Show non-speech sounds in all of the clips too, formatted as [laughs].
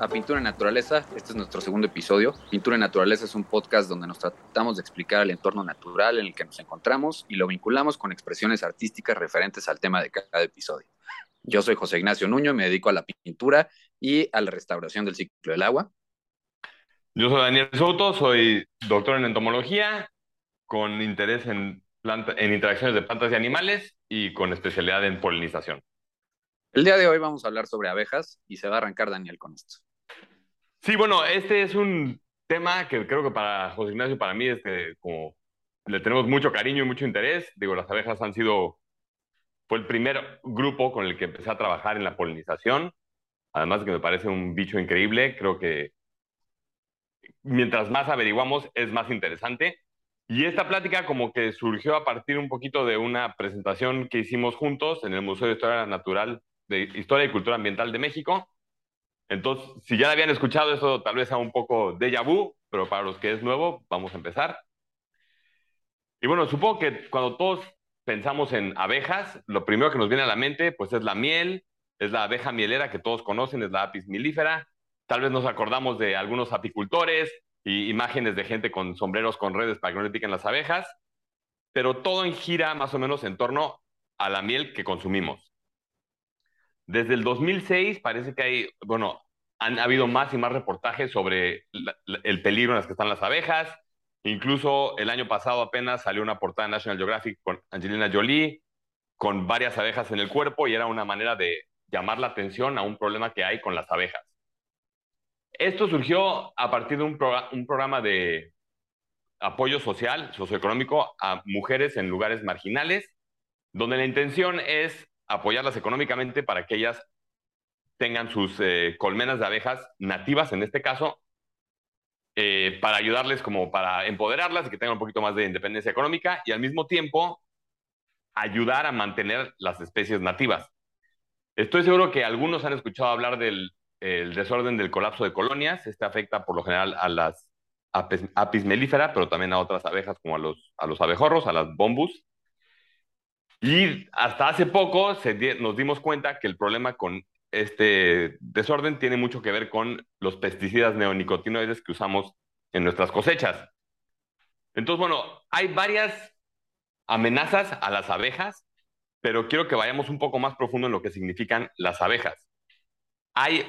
A Pintura en Naturaleza. Este es nuestro segundo episodio. Pintura en Naturaleza es un podcast donde nos tratamos de explicar el entorno natural en el que nos encontramos y lo vinculamos con expresiones artísticas referentes al tema de cada episodio. Yo soy José Ignacio Nuño y me dedico a la pintura y a la restauración del ciclo del agua. Yo soy Daniel Soto, soy doctor en entomología con interés en, en interacciones de plantas y animales y con especialidad en polinización. El día de hoy vamos a hablar sobre abejas y se va a arrancar Daniel con esto. Sí, bueno, este es un tema que creo que para José Ignacio para mí es que como le tenemos mucho cariño y mucho interés. Digo, las abejas han sido, fue el primer grupo con el que empecé a trabajar en la polinización. Además de que me parece un bicho increíble, creo que mientras más averiguamos es más interesante. Y esta plática como que surgió a partir un poquito de una presentación que hicimos juntos en el Museo de Historia Natural de Historia y Cultura Ambiental de México. Entonces, si ya habían escuchado eso, tal vez sea un poco déjà vu, pero para los que es nuevo, vamos a empezar. Y bueno, supongo que cuando todos pensamos en abejas, lo primero que nos viene a la mente, pues es la miel, es la abeja mielera que todos conocen, es la apis mellifera. Tal vez nos acordamos de algunos apicultores y imágenes de gente con sombreros con redes para que no le piquen las abejas, pero todo gira más o menos en torno a la miel que consumimos. Desde el 2006 parece que hay, bueno, han habido más y más reportajes sobre el peligro en las que están las abejas. Incluso el año pasado apenas salió una portada en National Geographic con Angelina Jolie, con varias abejas en el cuerpo y era una manera de llamar la atención a un problema que hay con las abejas. Esto surgió a partir de un, un programa de apoyo social, socioeconómico a mujeres en lugares marginales, donde la intención es apoyarlas económicamente para que ellas tengan sus eh, colmenas de abejas nativas, en este caso, eh, para ayudarles como para empoderarlas y que tengan un poquito más de independencia económica y al mismo tiempo ayudar a mantener las especies nativas. Estoy seguro que algunos han escuchado hablar del desorden del colapso de colonias. Este afecta por lo general a las apis, mellifera, pero también a otras abejas como a los, a los abejorros, a las bombus. Y hasta hace poco nos dimos cuenta que el problema con este desorden tiene mucho que ver con los pesticidas neonicotinoides que usamos en nuestras cosechas. Entonces, bueno, hay varias amenazas a las abejas, pero quiero que vayamos un poco más profundo en lo que significan las abejas. Hay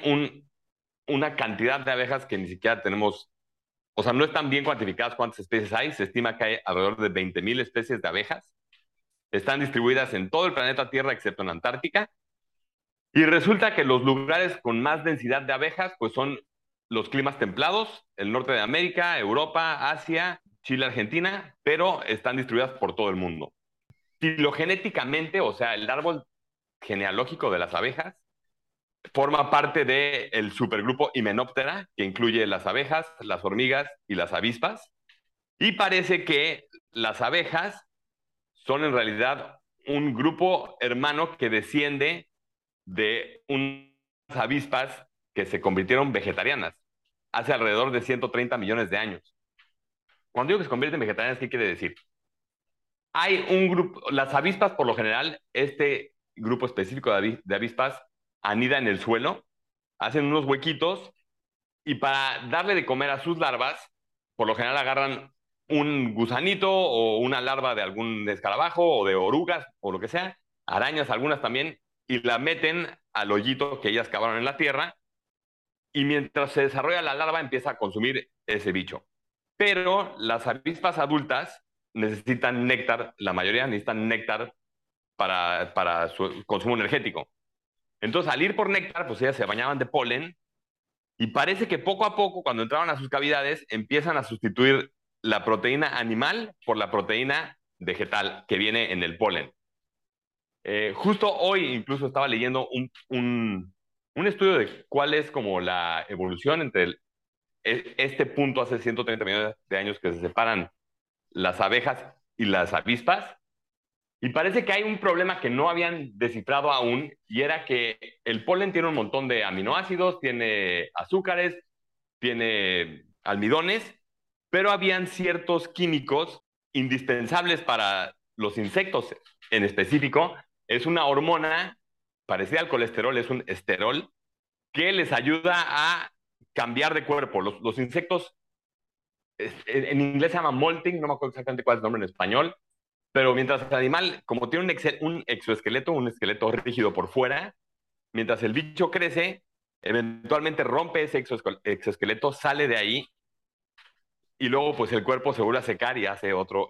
una cantidad de abejas que ni siquiera tenemos, o sea, no están bien cuantificadas cuántas especies hay. Se estima que hay alrededor de 20.000 especies de abejas están distribuidas en todo el planeta Tierra excepto en Antártica. Y resulta que los lugares con más densidad de abejas pues son los climas templados, el norte de América, Europa, Asia, Chile, Argentina, pero están distribuidas por todo el mundo. Filogenéticamente, o sea, el árbol genealógico de las abejas, forma parte del supergrupo Hymenoptera, que incluye las abejas, las hormigas y las avispas. Y parece que las abejas son en realidad un grupo hermano que desciende de unas avispas que se convirtieron vegetarianas hace alrededor de 130 millones de años. Cuando digo que se convierten en vegetarianas, ¿qué quiere decir? Hay un grupo, las avispas por lo general, este grupo específico de, avispas anida en el suelo, hacen unos huequitos y para darle de comer a sus larvas, por lo general agarran un gusanito o una larva de algún escarabajo o de orugas o lo que sea, arañas algunas también, y la meten al hoyito que ellas cavaron en la tierra, y mientras se desarrolla la larva empieza a consumir ese bicho. Pero las avispas adultas necesitan néctar, la mayoría necesitan néctar para, para su consumo energético. Entonces, al ir por néctar, pues ellas se bañaban de polen y parece que poco a poco, cuando entraban a sus cavidades, empiezan a sustituir la proteína animal por la proteína vegetal que viene en el polen. Eh, justo hoy incluso estaba leyendo un, un, estudio de cuál es como la evolución entre e, este punto hace 130 millones de años que se separan las abejas y las avispas. Y parece que hay un problema que no habían descifrado aún, y era que el polen tiene un montón de aminoácidos, tiene azúcares, tiene almidones, pero habían ciertos químicos indispensables para los insectos en específico. Es una hormona parecida al colesterol, es un esterol, que les ayuda a cambiar de cuerpo. Los, los insectos, en inglés se llama molting, no me acuerdo exactamente cuál es el nombre en español, pero mientras el animal, como tiene un, un exoesqueleto, un esqueleto rígido por fuera, mientras el bicho crece, eventualmente rompe ese exoesqueleto, sale de ahí y luego pues el cuerpo se vuelve a secar y hace otro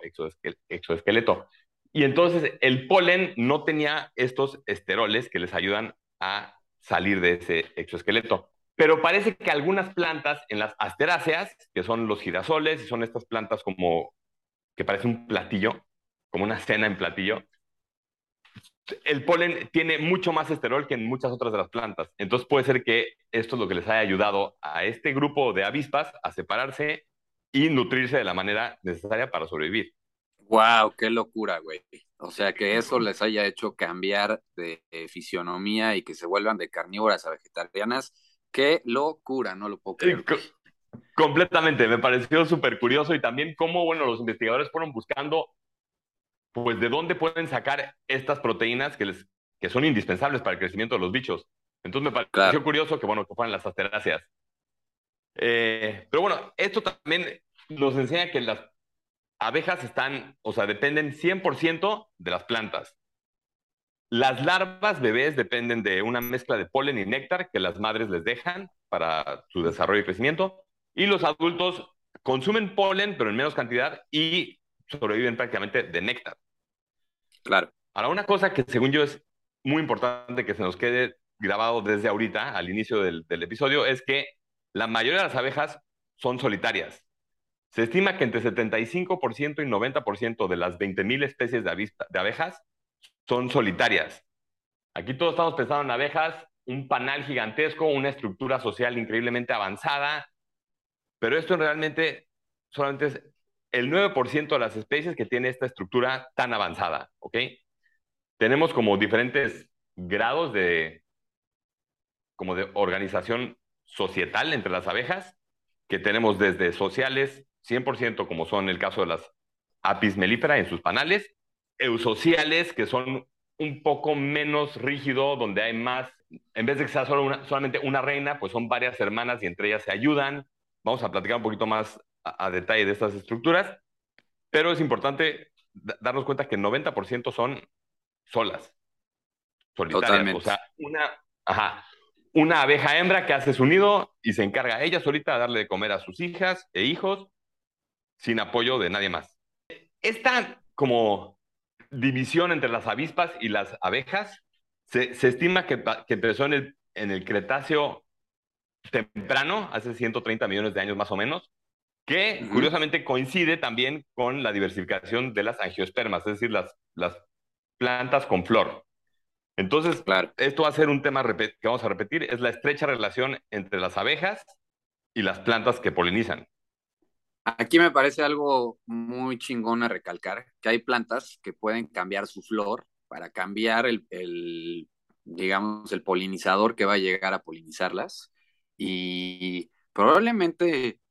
exoesqueleto. Y entonces el polen no tenía estos esteroles que les ayudan a salir de ese exoesqueleto. Pero parece que algunas plantas en las asteráceas, que son los girasoles, y son estas plantas como que parece un platillo, como una cena en platillo, el polen tiene mucho más esterol que en muchas otras de las plantas. Entonces puede ser que esto es lo que les haya ayudado a este grupo de avispas a separarse y nutrirse de la manera necesaria para sobrevivir. Wow, qué locura, güey. O sea, que eso les haya hecho cambiar de, fisionomía y que se vuelvan de carnívoras a vegetarianas. Qué locura, no lo puedo creer. completamente, me pareció súper curioso y también cómo, bueno, los investigadores fueron buscando, pues, de dónde pueden sacar estas proteínas que, les, que son indispensables para el crecimiento de los bichos. Entonces me pareció curioso que, bueno, que fueran las asteráceas. Eh, pero bueno, esto también nos enseña que las abejas están, o sea, dependen 100% de las plantas. Las larvas bebés dependen de una mezcla de polen y néctar que las madres les dejan para su desarrollo y crecimiento. Y los adultos consumen polen, pero en menos cantidad, y sobreviven prácticamente de néctar. Claro. Ahora, una cosa que según yo es muy importante que se nos quede grabado desde ahorita, al inicio del, del episodio, es que la mayoría de las abejas son solitarias. Se estima que entre 75% y 90% de las 20.000 especies de, abejas son solitarias. Aquí todos estamos pensando en abejas, un panal gigantesco, una estructura social increíblemente avanzada, pero esto realmente solamente es el 9% de las especies que tiene esta estructura tan avanzada, ¿ok? Tenemos como diferentes grados de, como de organización societal entre las abejas, que tenemos desde sociales, 100% como son el caso de las apis mellifera en sus panales, eusociales, que son un poco menos rígido, donde hay más, en vez de que sea solo una, solamente una reina, pues son varias hermanas y entre ellas se ayudan. Vamos a platicar un poquito más a, detalle de estas estructuras, pero es importante darnos cuenta que el 90% son solas, solitarias. O sea, una, ajá, una abeja hembra que hace su nido y se encarga ella solita de darle de comer a sus hijas e hijos sin apoyo de nadie más. Esta como división entre las avispas y las abejas se, estima que, empezó en el, en el Cretáceo temprano, hace 130 millones de años más o menos, que curiosamente coincide también con la diversificación de las angiospermas, es decir, las, las plantas con flor. Entonces, claro. esto va a ser un tema que vamos a repetir, es la estrecha relación entre las abejas y las plantas que polinizan. Aquí me parece algo muy chingón a recalcar, que hay plantas que pueden cambiar su flor para cambiar el, el, digamos, el polinizador que va a llegar a polinizarlas. Y probablemente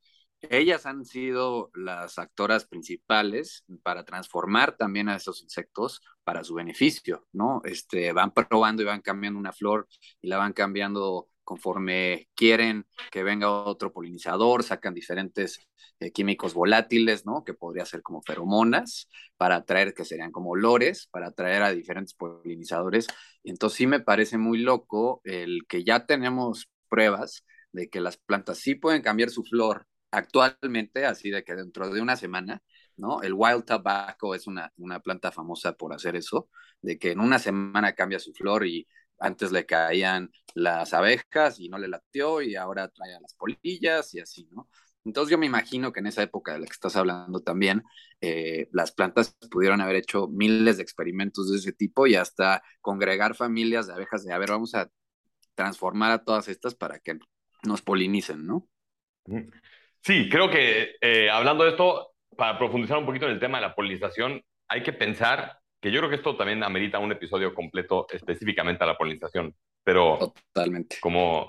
ellas han sido las actoras principales para transformar también a esos insectos para su beneficio, ¿no? Este, van probando y van cambiando una flor y la van cambiando conforme quieren que venga otro polinizador, sacan diferentes eh, químicos volátiles, ¿no? Que podría ser como feromonas, para atraer, que serían como olores, para atraer a diferentes polinizadores. Entonces sí me parece muy loco el que ya tenemos pruebas de que las plantas sí pueden cambiar su flor actualmente, así de que dentro de una semana, ¿no? El wild tobacco es una, una planta famosa por hacer eso, de que en una semana cambia su flor y antes le caían las abejas y no le latió y ahora trae las polillas y así, ¿no? Entonces yo me imagino que en esa época de la que estás hablando también, eh, las plantas pudieron haber hecho miles de experimentos de ese tipo y hasta congregar familias de abejas de, a ver, vamos a transformar a todas estas para que nos polinicen, ¿no? Sí, creo que eh, hablando de esto, para profundizar un poquito en el tema de la polinización, hay que pensar que yo creo que esto también amerita un episodio completo específicamente a la polinización, pero totalmente. como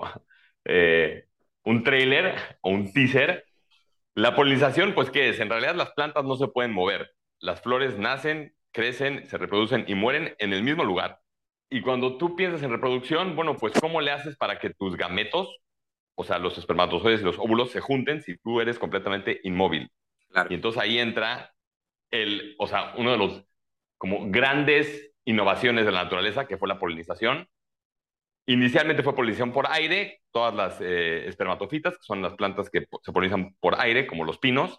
eh, un trailer o un teaser, la polinización, pues qué es, en realidad las plantas no se pueden mover, las flores nacen, crecen, se reproducen y mueren en el mismo lugar. Y cuando tú piensas en reproducción, bueno, pues ¿cómo le haces para que tus gametos, o sea, los espermatozoides y los óvulos se junten si tú eres completamente inmóvil? Y entonces ahí entra el, o sea, uno de los como grandes innovaciones de la naturaleza, que fue la polinización. Inicialmente fue polinización por aire, todas las eh, espermatofitas, que son las plantas que se polinizan por aire, como los pinos,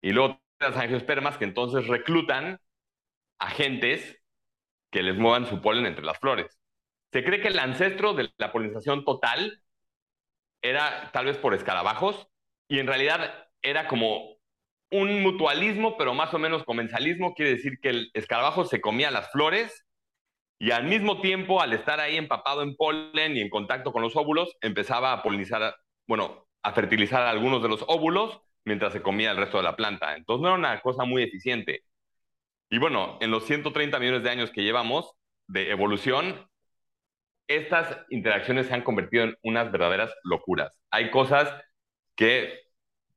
y luego las angiospermas, que entonces reclutan agentes que les muevan su polen entre las flores. Se cree que el ancestro de la polinización total era tal vez por escarabajos, y en realidad era como un mutualismo, pero más o menos comensalismo, quiere decir que el escarabajo se comía las flores y al mismo tiempo, al estar ahí empapado en polen y en contacto con los óvulos, empezaba a polinizar, bueno, a fertilizar algunos de los óvulos mientras se comía el resto de la planta. Entonces no era una cosa muy eficiente. Y bueno, en los 130 millones de años que llevamos de evolución, estas interacciones se han convertido en unas verdaderas locuras. Hay cosas que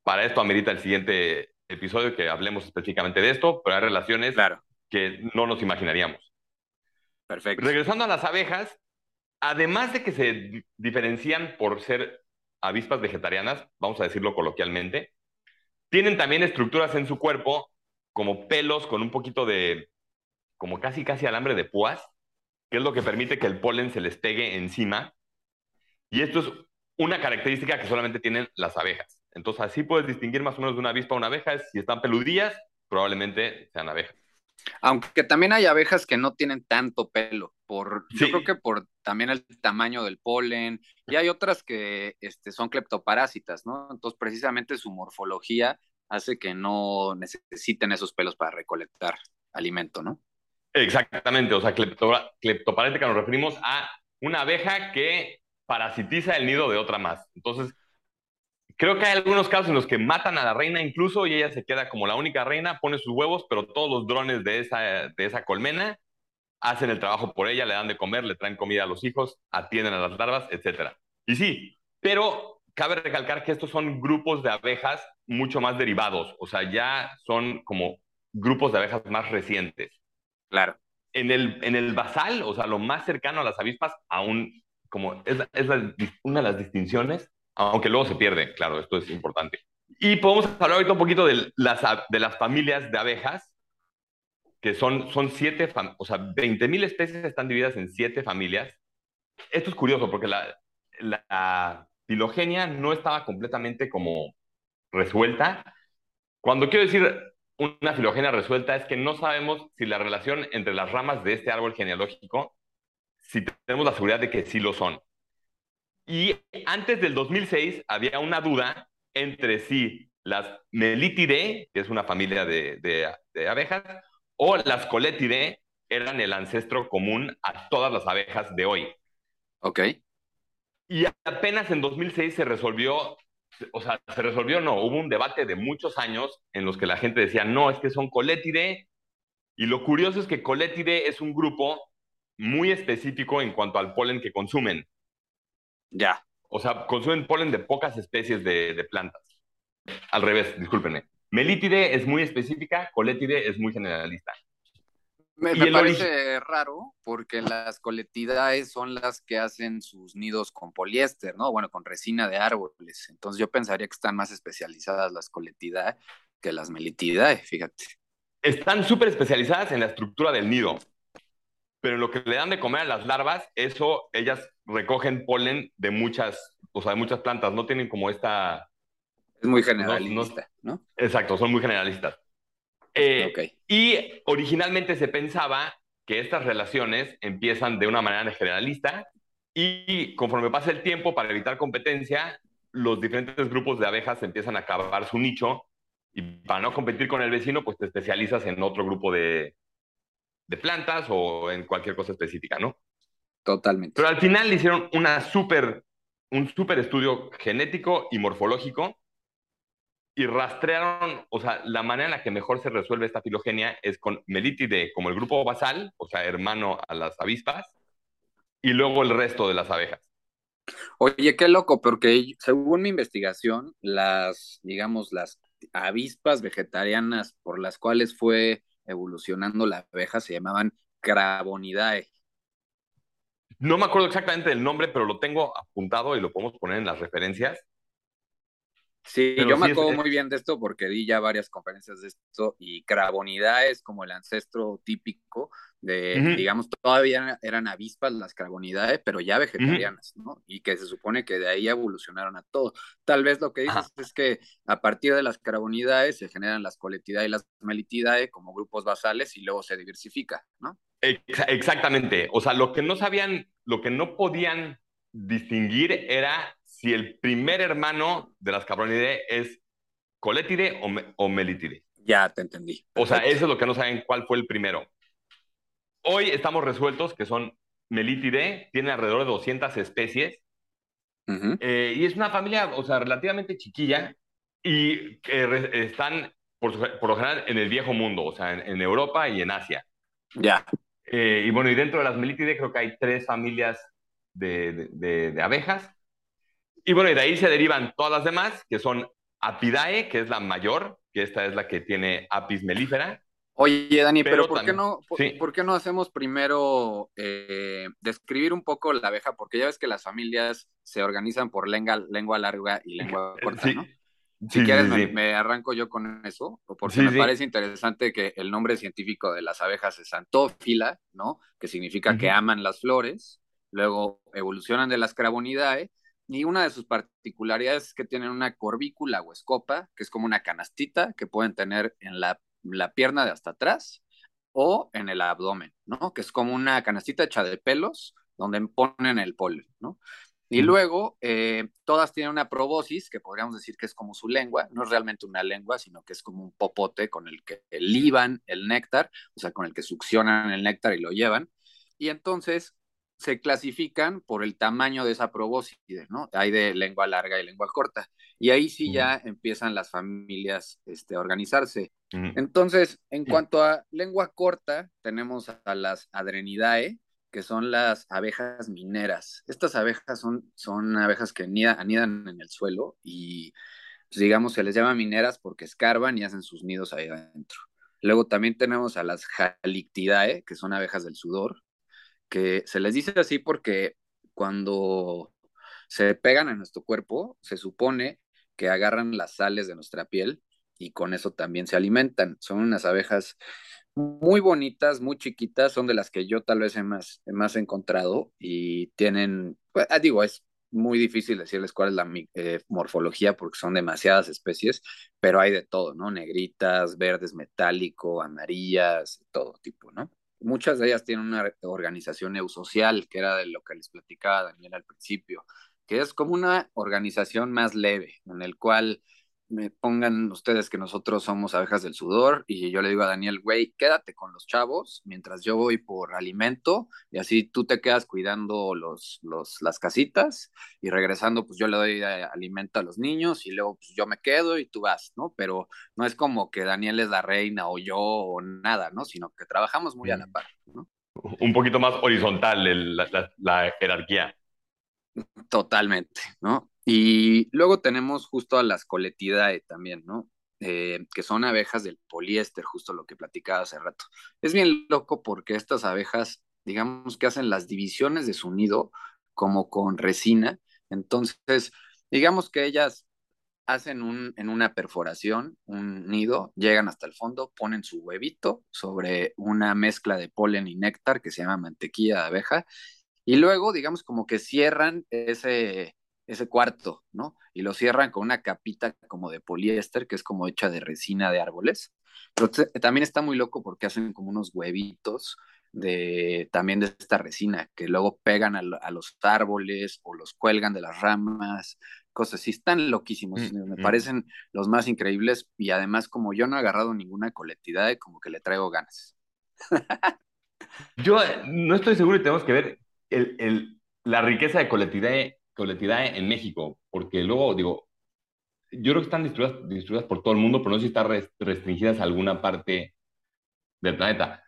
para esto amerita el siguiente episodio que hablemos específicamente de esto, pero hay relaciones que no nos imaginaríamos. Perfecto. Regresando a las abejas, además de que se diferencian por ser avispas vegetarianas, vamos a decirlo coloquialmente, tienen también estructuras en su cuerpo como pelos con un poquito de, como casi casi alambre de púas, que es lo que permite que el polen se les pegue encima. Y esto es una característica que solamente tienen las abejas. Entonces así puedes distinguir más o menos de una avispa a una abeja. Si están peludillas, probablemente sean abejas. Aunque también hay abejas que no tienen tanto pelo, por, yo creo que por también el tamaño del polen, y hay otras que este, son cleptoparásitas, ¿no? Entonces precisamente su morfología hace que no necesiten esos pelos para recolectar alimento, ¿no? Exactamente, o sea, cleptoparásica nos referimos a una abeja que parasitiza el nido de otra más. Entonces, Creo que hay algunos casos en los que matan a la reina incluso y ella se queda como la única reina, pone sus huevos, pero todos los drones de esa, de esa colmena hacen el trabajo por ella, le dan de comer, le traen comida a los hijos, atienden a las larvas, etc. Y sí, pero cabe recalcar que estos son grupos de abejas mucho más derivados, o sea, ya son como grupos de abejas más recientes. Claro. En el, en el basal, o sea, lo más cercano a las avispas, aún como es, es una de las distinciones, aunque luego se pierde, claro, esto es importante. Y podemos hablar ahorita un poquito de las, de las familias de abejas, que son, son siete, o sea, 20.000 especies están divididas en siete familias. Esto es curioso porque la, la filogenia no estaba completamente como resuelta. Cuando quiero decir una filogenia resuelta es que no sabemos si la relación entre las ramas de este árbol genealógico, si tenemos la seguridad de que sí lo son. Y antes del 2006 había una duda entre si las Melitidae, que es una familia de, de, abejas, o las Coletidae eran el ancestro común a todas las abejas de hoy. Ok. Y apenas en 2006 se resolvió, o sea, se resolvió, no, hubo un debate de muchos años en los que la gente decía, no, es que son Coletidae. Y lo curioso es que Coletidae es un grupo muy específico en cuanto al polen que consumen. Ya. O sea, consumen polen de pocas especies de, plantas. Al revés, discúlpenme. Melítide es muy específica, coletide es muy generalista. Me, parece raro porque las coletidaes son las que hacen sus nidos con poliéster, ¿no? Bueno, con resina de árboles. Entonces yo pensaría que están más especializadas las coletidae que las melitidae, fíjate. Están súper especializadas en la estructura del nido pero lo que le dan de comer a las larvas, eso ellas recogen polen de muchas, o sea, de muchas plantas, no tienen como esta... Es muy generalista, ¿no? Exacto, son muy generalistas. Eh, y originalmente se pensaba que estas relaciones empiezan de una manera generalista y conforme pasa el tiempo, para evitar competencia, los diferentes grupos de abejas empiezan a acabar su nicho y para no competir con el vecino, pues te especializas en otro grupo de, de plantas o en cualquier cosa específica, ¿no? Totalmente. Pero al final le hicieron una super, un súper estudio genético y morfológico y rastrearon, o sea, la manera en la que mejor se resuelve esta filogenia es con Melitide como el grupo basal, o sea, hermano a las avispas, y luego el resto de las abejas. Oye, qué loco, porque según mi investigación, las, digamos, las avispas vegetarianas por las cuales fue evolucionando la abeja se llamaban Cravonidae. No me acuerdo exactamente del nombre, pero lo tengo apuntado y lo podemos poner en las referencias. Sí, yo me acuerdo muy bien de esto porque di ya varias conferencias de esto y Cravonidae es como el ancestro típico de, digamos, todavía eran avispas las Cravonidae, pero ya vegetarianas, ¿no? Y que se supone que de ahí evolucionaron a todo. Tal vez lo que dices es que a partir de las Cravonidae se generan las Coletidae y las Melitidae como grupos basales y luego se diversifica, ¿no? Exactamente. O sea, lo que no sabían, lo que no podían distinguir era si el primer hermano de las Cabronidae es Coletide o, o Melitide. Ya te entendí. O sea, eso es lo que no saben cuál fue el primero. Hoy estamos resueltos que son Melitide, tiene alrededor de 200 especies. Eh, y es una familia, o sea, relativamente chiquilla y que están, por, lo general, en el viejo mundo, o sea, en, Europa y en Asia. Ya. Eh, y bueno, y dentro de las Melitide creo que hay tres familias de, de abejas y bueno, y de ahí se derivan todas las demás, que son Apidae, que es la mayor, que esta es la que tiene Apis mellifera. Oye, Dani, pero, ¿por, qué no, por, qué no hacemos primero eh, describir un poco la abeja? Porque ya ves que las familias se organizan por lengua, lengua larga y lengua corta, ¿no? Si quieres, me, arranco yo con eso, porque me parece interesante que el nombre científico de las abejas es Antófila, ¿no? Que significa que aman las flores. Luego evolucionan de las Cravonidae y una de sus particularidades es que tienen una corvícula o escopa, que es como una canastita que pueden tener en la, pierna de hasta atrás o en el abdomen, ¿no? Que es como una canastita hecha de pelos donde ponen el polen, ¿no? Y luego, eh, todas tienen una probosis, que podríamos decir que es como su lengua, no es realmente una lengua, sino que es como un popote con el que liban el néctar, o sea, con el que succionan el néctar y lo llevan. Y entonces, se clasifican por el tamaño de esa probóscide, ¿no? Hay de lengua larga y lengua corta. Y ahí sí ya empiezan las familias este, a organizarse. Entonces, en cuanto a lengua corta, tenemos a las Adrenidae, que son las abejas mineras. Estas abejas son, son abejas que anidan en el suelo y, pues, digamos, se les llama mineras porque escarban y hacen sus nidos ahí adentro. Luego también tenemos a las Halictidae, que son abejas del sudor, que se les dice así porque cuando se pegan a nuestro cuerpo, se supone que agarran las sales de nuestra piel y con eso también se alimentan. Son unas abejas muy bonitas, muy chiquitas, son de las que yo tal vez he más, más encontrado y tienen, pues, ah, digo, es muy difícil decirles cuál es la eh, morfología porque son demasiadas especies, pero hay de todo, ¿no? Negritas, verdes metálico, amarillas, todo tipo, ¿no? Muchas de ellas tienen una organización eusocial, que era de lo que les platicaba Daniel al principio, que es como una organización más leve, en el cual me pongan ustedes que nosotros somos abejas del sudor y yo le digo a Daniel, güey, quédate con los chavos mientras yo voy por alimento y así tú te quedas cuidando los, los, las casitas y regresando pues yo le doy eh, alimento a los niños y luego pues yo me quedo y tú vas, ¿no? Pero no es como que Daniel es la reina o yo o nada, ¿no? Sino que trabajamos muy a la mm. par, ¿no? Un poquito más horizontal la, la jerarquía. Totalmente, ¿no? Y luego tenemos justo a las coletidae también, ¿no? Eh, que son abejas del poliéster, justo lo que platicaba hace rato. Es bien loco porque estas abejas, digamos que hacen las divisiones de su nido como con resina. Entonces, digamos que ellas hacen un, en una perforación un nido, llegan hasta el fondo, ponen su huevito sobre una mezcla de polen y néctar que se llama mantequilla de abeja, y luego, digamos, como que cierran ese, ese cuarto, ¿no? Y lo cierran con una capita como de poliéster, que es como hecha de resina de árboles. Pero también está muy loco porque hacen como unos huevitos de también de esta resina, que luego pegan a, los árboles o los cuelgan de las ramas, cosas así. Están loquísimos, mm, me mm. parecen los más increíbles y además como yo no he agarrado ninguna colectividad, como que le traigo ganas. [laughs] yo eh, no estoy seguro y tenemos que ver el, la riqueza de colectividad colectividad en México, porque luego, digo, yo creo que están distribuidas, distribuidas por todo el mundo, pero no sé si están restringidas a alguna parte del planeta.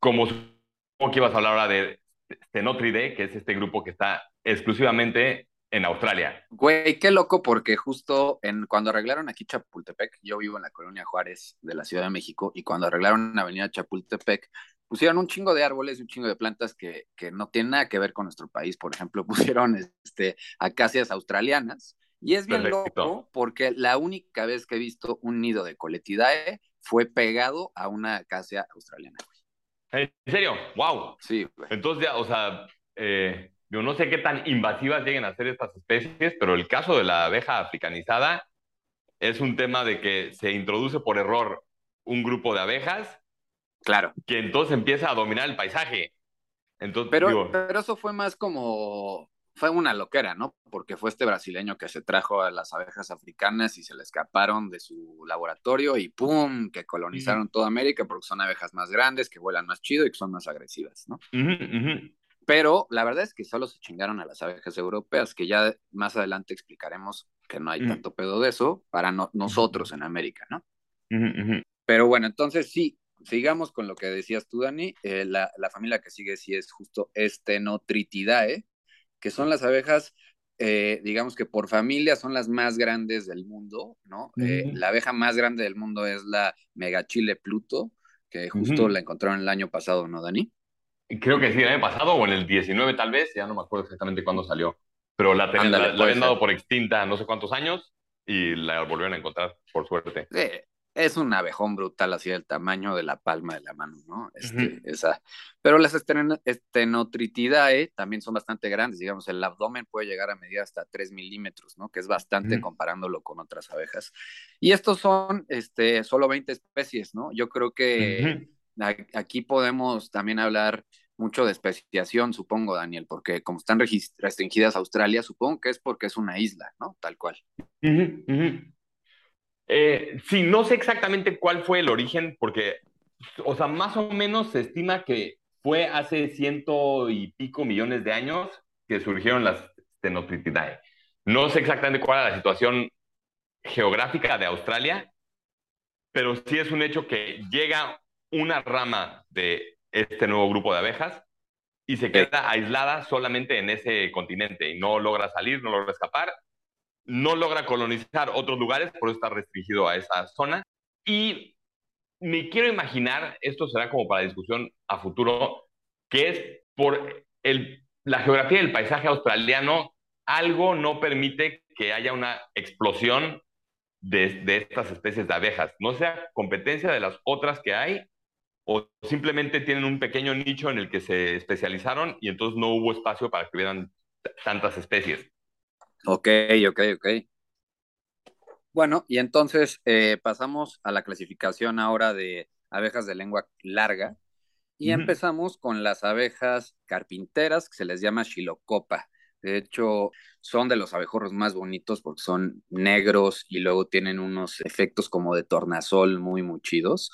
Como, que ibas a hablar ahora de Stenotridae, que es este grupo que está exclusivamente en Australia. Güey, qué loco, porque justo en, cuando arreglaron aquí Chapultepec, yo vivo en la colonia Juárez de la Ciudad de México, y cuando arreglaron Avenida Chapultepec, pusieron un chingo de árboles y un chingo de plantas que, que no tienen nada que ver con nuestro país. Por ejemplo, [laughs] pusieron este, acacias australianas. Y es bien loco porque la única vez que he visto un nido de coletidae fue pegado a una acacia australiana. ¿En serio? ¡Wow! Sí, Entonces, ya, o sea, eh, yo no sé qué tan invasivas lleguen a ser estas especies, pero el caso de la abeja africanizada es un tema de que se introduce por error un grupo de abejas. Claro. Que entonces empieza a dominar el paisaje. Entonces, pero, pero eso fue más como fue una loquera, ¿no? Porque fue este brasileño que se trajo a las abejas africanas y se le escaparon de su laboratorio y ¡pum! que colonizaron toda América porque son abejas más grandes, que vuelan más chido y que son más agresivas, ¿no? Pero la verdad es que solo se chingaron a las abejas europeas, que ya más adelante explicaremos que no hay tanto pedo de eso para nosotros en América, ¿no? Pero bueno, entonces sí, sigamos con lo que decías tú, Dani. Eh, la, la, familia que sigue sí es justo Estenotritidae, que son las abejas, eh, digamos que por familia son las más grandes del mundo, ¿no? Eh, la abeja más grande del mundo es la Megachile Pluto, que justo la encontraron el año pasado, ¿no, Dani? Creo que sí, el año pasado o en el 19 tal vez, ya no me acuerdo exactamente cuándo salió, pero la, habían dado por extinta no sé cuántos años y la volvieron a encontrar, por suerte. Sí, es un abejón brutal, así del tamaño de la palma de la mano, ¿no? Este, esa. Pero las estenotritidae también son bastante grandes, digamos, el abdomen puede llegar a medir hasta 3 milímetros, ¿no? Que es bastante comparándolo con otras abejas. Y estos son este, solo 20 especies, ¿no? Yo creo que aquí podemos también hablar mucho de especiación, supongo, Daniel, porque como están restringidas a Australia, supongo que es porque es una isla, ¿no? Tal cual. Eh, sí, no sé exactamente cuál fue el origen, porque, o sea, más o menos se estima que fue hace ciento y pico millones de años que surgieron las Stenotritidae. No sé exactamente cuál era la situación geográfica de Australia, pero sí es un hecho que llega una rama de este nuevo grupo de abejas y se queda aislada solamente en ese continente y no logra salir, no logra escapar no logra colonizar otros lugares, por eso está restringido a esa zona. Y me quiero imaginar, esto será como para discusión a futuro, que es por el, la geografía del paisaje australiano, algo no permite que haya una explosión de, de estas especies de abejas, no sea competencia de las otras que hay o simplemente tienen un pequeño nicho en el que se especializaron y entonces no hubo espacio para que hubieran tantas especies. Ok, ok, ok. Bueno, y entonces eh, pasamos a la clasificación ahora de abejas de lengua larga y empezamos con las abejas carpinteras que se les llama Xilocopa. De hecho, son de los abejorros más bonitos porque son negros y luego tienen unos efectos como de tornasol muy, muy chidos.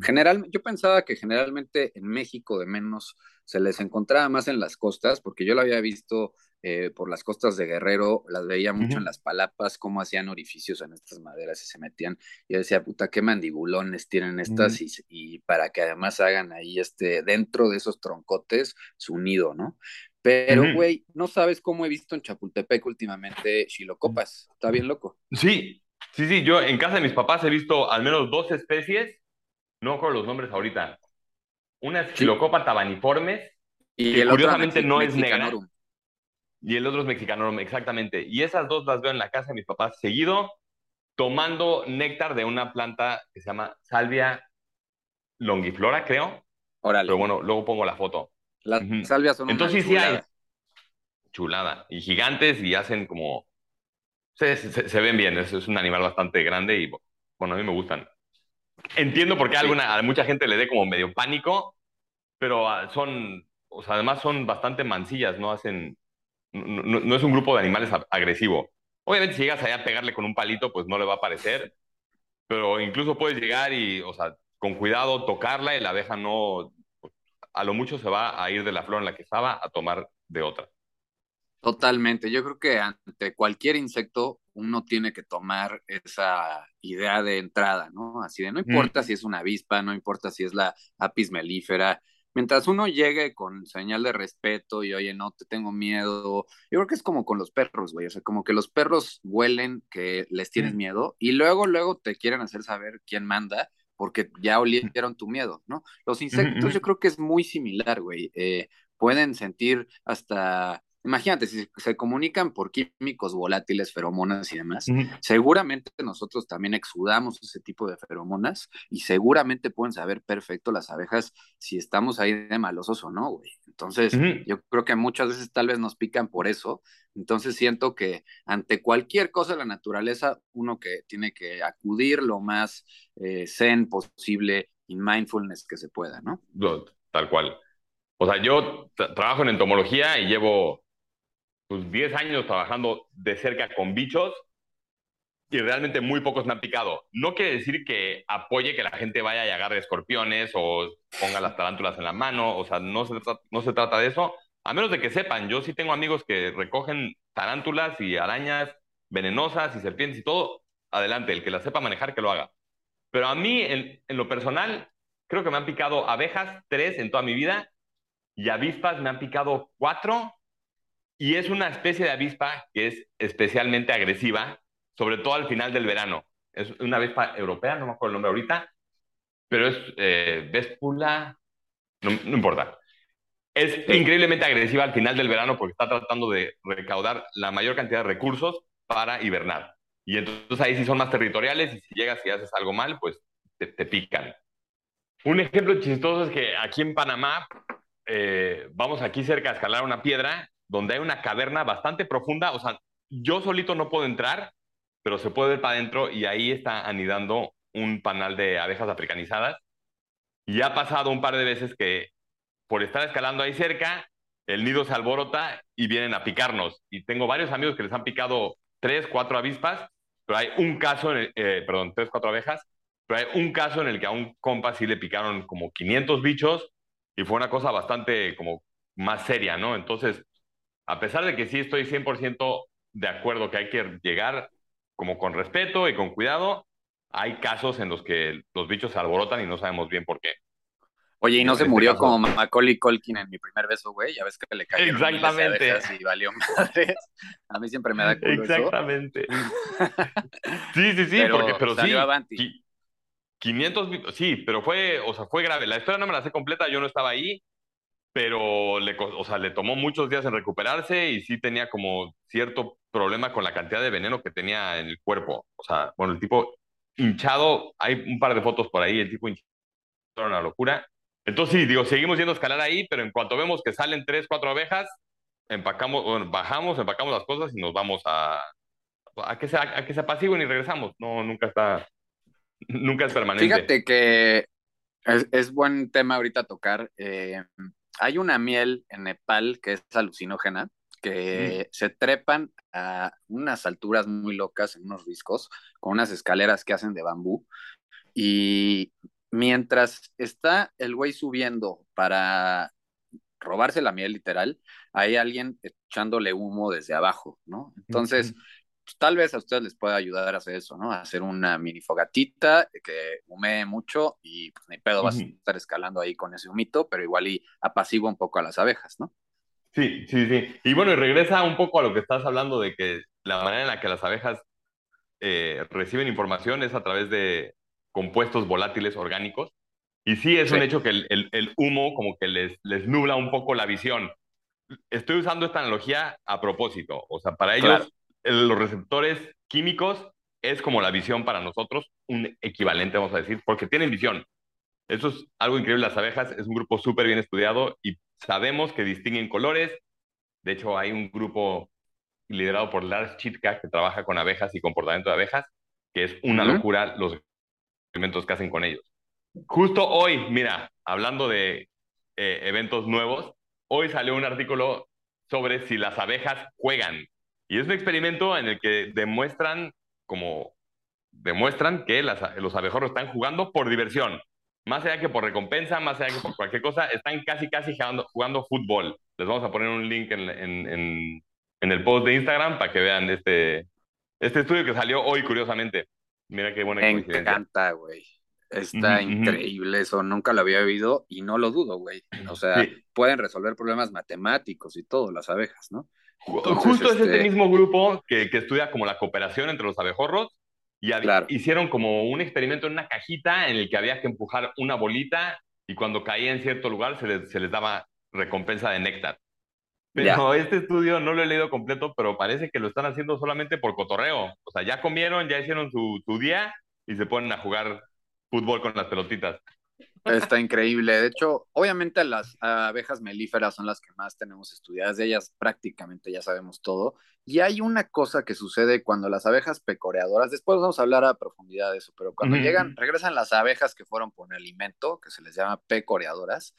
General, yo pensaba que generalmente en México de menos se les encontraba más en las costas, porque yo lo había visto eh, por las costas de Guerrero, las veía mucho en las palapas, cómo hacían orificios en estas maderas y se metían. Y yo decía, puta, qué mandibulones tienen estas y, para que además hagan ahí este, dentro de esos troncotes su nido, ¿no? Pero, güey, no sabes cómo he visto en Chapultepec últimamente chilocopas. Está bien loco. Sí, sí, sí. Yo en casa de mis papás he visto al menos dos especies, no con los nombres ahorita. Una es Chilocopa tabaniformes, y que curiosamente no es negra. Y el otro es mexicano, exactamente. Y esas dos las veo en la casa de mis papás seguido, tomando néctar de una planta que se llama Salvia longiflora, creo. Órale. Pero bueno, luego pongo la foto. Las salvias son Entonces sí hay chulada. Y gigantes y hacen como... Se, se, ven bien, es, es, un animal bastante grande y bueno, a mí me gustan. Entiendo por qué a, alguna, a mucha gente le dé como medio pánico, pero ah, son, o sea, además son bastante mansillas, no hacen, no, es un grupo de animales agresivo. Obviamente, si llegas allá a pegarle con un palito, pues no le va a parecer, pero incluso puedes llegar y, o sea, con cuidado tocarla y la abeja no, a lo mucho se va a ir de la flor en la que estaba a tomar de otra. Totalmente. Yo creo que ante cualquier insecto uno tiene que tomar esa idea de entrada, ¿no? Así de no importa si es una avispa, no importa si es la apis melífera, mientras uno llegue con señal de respeto y oye, no te tengo miedo, yo creo que es como con los perros, güey, o sea, como que los perros huelen que les tienes miedo y luego, luego te quieren hacer saber quién manda, porque ya olieron tu miedo, ¿no? Los insectos yo creo que es muy similar, güey. Eh, pueden sentir hasta Imagínate, si se comunican por químicos volátiles, feromonas y demás, seguramente nosotros también exudamos ese tipo de feromonas y seguramente pueden saber perfecto las abejas si estamos ahí de malosos o no, güey. Entonces, yo creo que muchas veces tal vez nos pican por eso. Entonces, siento que ante cualquier cosa de la naturaleza, uno que tiene que acudir lo más eh, zen posible y mindfulness que se pueda, ¿no? Tal cual. O sea, yo trabajo en entomología y llevo pues 10 años trabajando de cerca con bichos y realmente muy pocos me han picado. No quiere decir que apoye que la gente vaya y agarre escorpiones o ponga las tarántulas en la mano, o sea, no se, no se trata de eso, a menos de que sepan. Yo sí tengo amigos que recogen tarántulas y arañas venenosas y serpientes y todo, adelante, el que la sepa manejar, que lo haga. Pero a mí, en, en lo personal, creo que me han picado abejas, tres en toda mi vida, y avispas me han picado cuatro, y es una especie de avispa que es especialmente agresiva, sobre todo al final del verano. Es una avispa europea, no me acuerdo el nombre ahorita, pero es eh, Véspula, no, importa. Es increíblemente agresiva al final del verano porque está tratando de recaudar la mayor cantidad de recursos para hibernar. Y entonces ahí sí son más territoriales y si llegas y haces algo mal, pues te, pican. Un ejemplo chistoso es que aquí en Panamá, eh, vamos aquí cerca a escalar una piedra donde hay una caverna bastante profunda. O sea, yo solito no puedo entrar, pero se puede ver para adentro y ahí está anidando un panal de abejas africanizadas. Y ha pasado un par de veces que por estar escalando ahí cerca, el nido se alborota y vienen a picarnos. Y tengo varios amigos que les han picado tres, cuatro avispas, pero hay un caso, en el, eh, perdón, tres, cuatro abejas, pero hay un caso en el que a un compa sí le picaron como 500 bichos y fue una cosa bastante como más seria, ¿no? Entonces, a pesar de que sí estoy 100% de acuerdo que hay que llegar como con respeto y con cuidado, hay casos en los que los bichos se alborotan y no sabemos bien por qué. Oye, y no se este murió como Macaulay Culkin en mi primer beso, güey. Ya ves que le cayó Exactamente. y valió madres. A mí siempre me da culo Exactamente. sí, sí, sí, pero, porque, pero sí. 500, sí, pero fue, o sea, fue grave. La historia no me la sé completa, yo no estaba ahí, pero le, o sea, le tomó muchos días en recuperarse y sí tenía como cierto problema con la cantidad de veneno que tenía en el cuerpo. O sea, bueno, el tipo hinchado, hay un par de fotos por ahí, el tipo hinchado era una locura. Entonces, sí, digo, seguimos yendo a escalar ahí, pero en cuanto vemos que salen tres, cuatro abejas, empacamos, bajamos, empacamos las cosas y nos vamos a, a que se, a que se apaciguen y regresamos. No, nunca está, [laughs] nunca es permanente. Fíjate que es, es buen tema ahorita tocar. Eh, hay una miel en Nepal que es alucinógena, que se trepan a unas alturas muy locas en unos riscos, con unas escaleras que hacen de bambú. Y mientras está el güey subiendo para robarse la miel literal, hay alguien echándole humo desde abajo, ¿no? Entonces, pues, tal vez a ustedes les pueda ayudar a hacer eso, ¿no? A hacer una mini fogatita que humee mucho y pues ni pedo vas a estar escalando ahí con ese humito, pero igual y apacigua un poco a las abejas, ¿no? Sí, sí, sí. Y bueno, y regresa un poco a lo que estás hablando de que la manera en la que las abejas eh, reciben información es a través de compuestos volátiles orgánicos. Y sí, es un hecho que el, el, humo como que les, les nubla un poco la visión. Estoy usando esta analogía a propósito. O sea, para ellos los receptores químicos es como la visión para nosotros, un equivalente, vamos a decir, porque tienen visión. Eso es algo increíble. Las abejas es un grupo súper bien estudiado y sabemos que distinguen colores. De hecho, hay un grupo liderado por Lars Chitka que trabaja con abejas y comportamiento de abejas, que es una locura los experimentos que hacen con ellos. Justo hoy, mira, hablando de eh, eventos nuevos, hoy salió un artículo sobre si las abejas juegan. Y es un experimento en el que demuestran como demuestran que los abejorros están jugando por diversión. Más allá que por recompensa, más allá que por cualquier cosa, están casi, casi jugando, jugando fútbol. Les vamos a poner un link en, en, en, el post de Instagram para que vean este, este estudio que salió hoy, curiosamente. Mira qué buena Me encanta, güey. Está increíble eso, nunca lo había oído y no lo dudo, güey. O sea, pueden resolver problemas matemáticos y todo, las abejas, ¿no? Justo es este, este mismo grupo que, que, estudia como la cooperación entre los abejorros y hicieron como un experimento en una cajita en el que había que empujar una bolita y cuando caía en cierto lugar se les, se les daba recompensa de néctar. Pero [laughs] este estudio no lo he leído completo, pero parece que lo están haciendo solamente por cotorreo. O sea, ya comieron, ya hicieron su, su día y se ponen a jugar fútbol con las pelotitas. Está increíble. De hecho, obviamente las abejas melíferas son las que más tenemos estudiadas. De ellas prácticamente ya sabemos todo. Y hay una cosa que sucede cuando las abejas pecoreadoras, después vamos a hablar a profundidad de eso, pero cuando llegan, regresan las abejas que fueron por alimento, que se les llama pecoreadoras,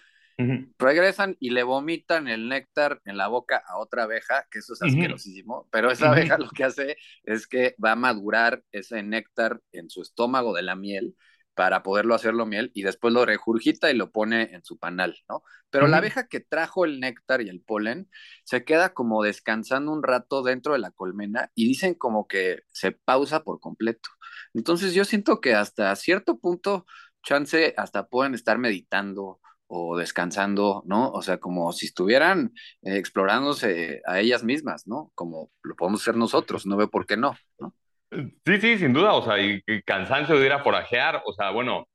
regresan y le vomitan el néctar en la boca a otra abeja, que eso es asquerosísimo, pero esa abeja lo que hace es que va a madurar ese néctar en su estómago de la miel para poderlo hacerlo miel y después lo regurgita y lo pone en su panal, ¿no? Pero la abeja que trajo el néctar y el polen se queda como descansando un rato dentro de la colmena y dicen como que se pausa por completo. Entonces yo siento que hasta cierto punto, chance, hasta pueden estar meditando o descansando, ¿no? O sea, como si estuvieran eh, explorándose a ellas mismas, ¿no? Como lo podemos hacer nosotros, no veo por qué no, ¿no? Sí, sí, sin duda, o sea, y, cansancio de ir a forajear, o sea, bueno,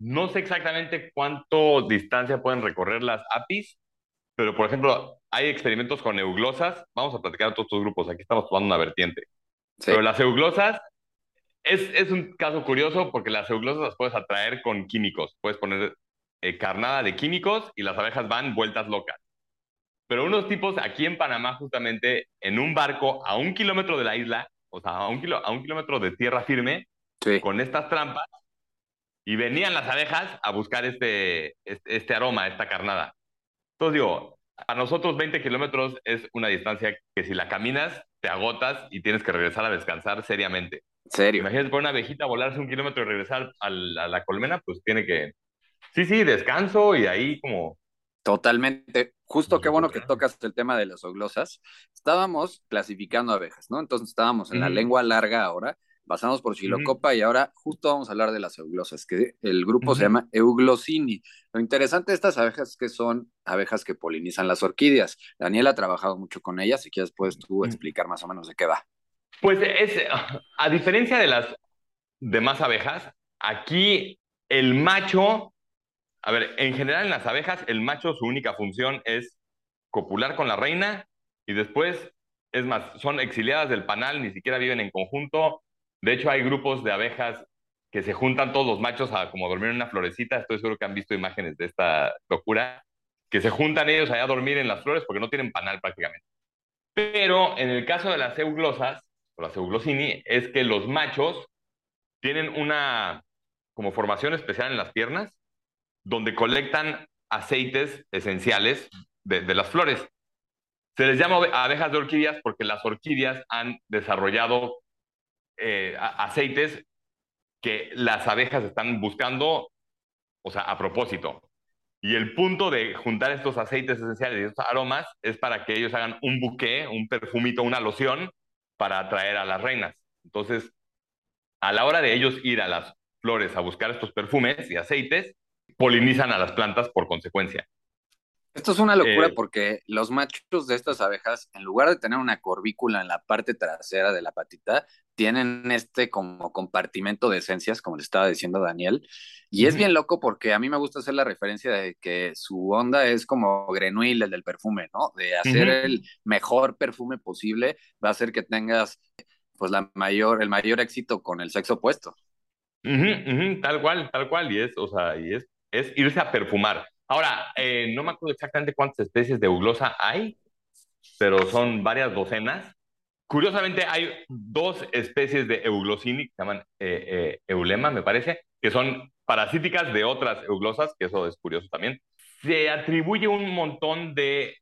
no sé exactamente cuánto distancia pueden recorrer las APIs, pero por ejemplo, hay experimentos con euglosas, vamos a platicar a todos estos grupos, aquí estamos tomando una vertiente, pero las euglosas es, es, un caso curioso porque las euglosas las puedes atraer con químicos, puedes poner eh, carnada de químicos y las abejas van vueltas locas. Pero unos tipos aquí en Panamá, justamente en un barco a un kilómetro de la isla, o sea, a un, kilo, a un kilómetro de tierra firme, con estas trampas, y venían las abejas a buscar este, este, este, aroma, esta carnada. Entonces digo, a nosotros 20 kilómetros es una distancia que si la caminas, te agotas y tienes que regresar a descansar seriamente. Serio. Imagínate por una abejita volarse un kilómetro y regresar a la colmena, pues tiene que, Sí, sí, descanso y ahí como... Totalmente. Justo qué bueno que tocas el tema de las oglosas. Estábamos clasificando abejas, ¿no? Entonces estábamos en la lengua larga ahora, pasamos por Chilocopa y ahora justo vamos a hablar de las euglosas, que el grupo se llama Euglosini. Lo interesante de estas abejas es que son abejas que polinizan las orquídeas. Daniel ha trabajado mucho con ellas, si quieres puedes tú explicar más o menos de qué va. Pues es, a diferencia de las demás abejas, aquí el macho a ver, en general en las abejas, el macho su única función es copular con la reina y después, es más, son exiliadas del panal, ni siquiera viven en conjunto. De hecho, hay grupos de abejas que se juntan todos los machos a como dormir en una florecita. Estoy seguro que han visto imágenes de esta locura, que se juntan ellos allá a dormir en las flores porque no tienen panal prácticamente. Pero en el caso de las euglosas, o las euglosini, es que los machos tienen una como formación especial en las piernas donde colectan aceites esenciales de, las flores. Se les llama abejas de orquídeas porque las orquídeas han desarrollado eh, aceites que las abejas están buscando, o sea, a propósito. Y el punto de juntar estos aceites esenciales y estos aromas es para que ellos hagan un buque, un perfumito, una loción para atraer a las reinas. Entonces, a la hora de ellos ir a las flores a buscar estos perfumes y aceites, polinizan a las plantas por consecuencia. Esto es una locura eh, porque los machos de estas abejas, en lugar de tener una corbícula en la parte trasera de la patita, tienen este como compartimento de esencias, como le estaba diciendo Daniel. Y es bien loco porque a mí me gusta hacer la referencia de que su onda es como Grenuil, el del perfume, ¿no? De hacer el mejor perfume posible va a hacer que tengas pues la mayor, el mayor éxito con el sexo opuesto. tal cual, tal cual. Y es, o sea, y es es irse a perfumar. Ahora, eh, no me acuerdo exactamente cuántas especies de euglosa hay, pero son varias docenas. Curiosamente, hay dos especies de euglosini que se llaman eh, eh, eulema, me parece, que son parasíticas de otras euglosas, que eso es curioso también. Se atribuye un montón de,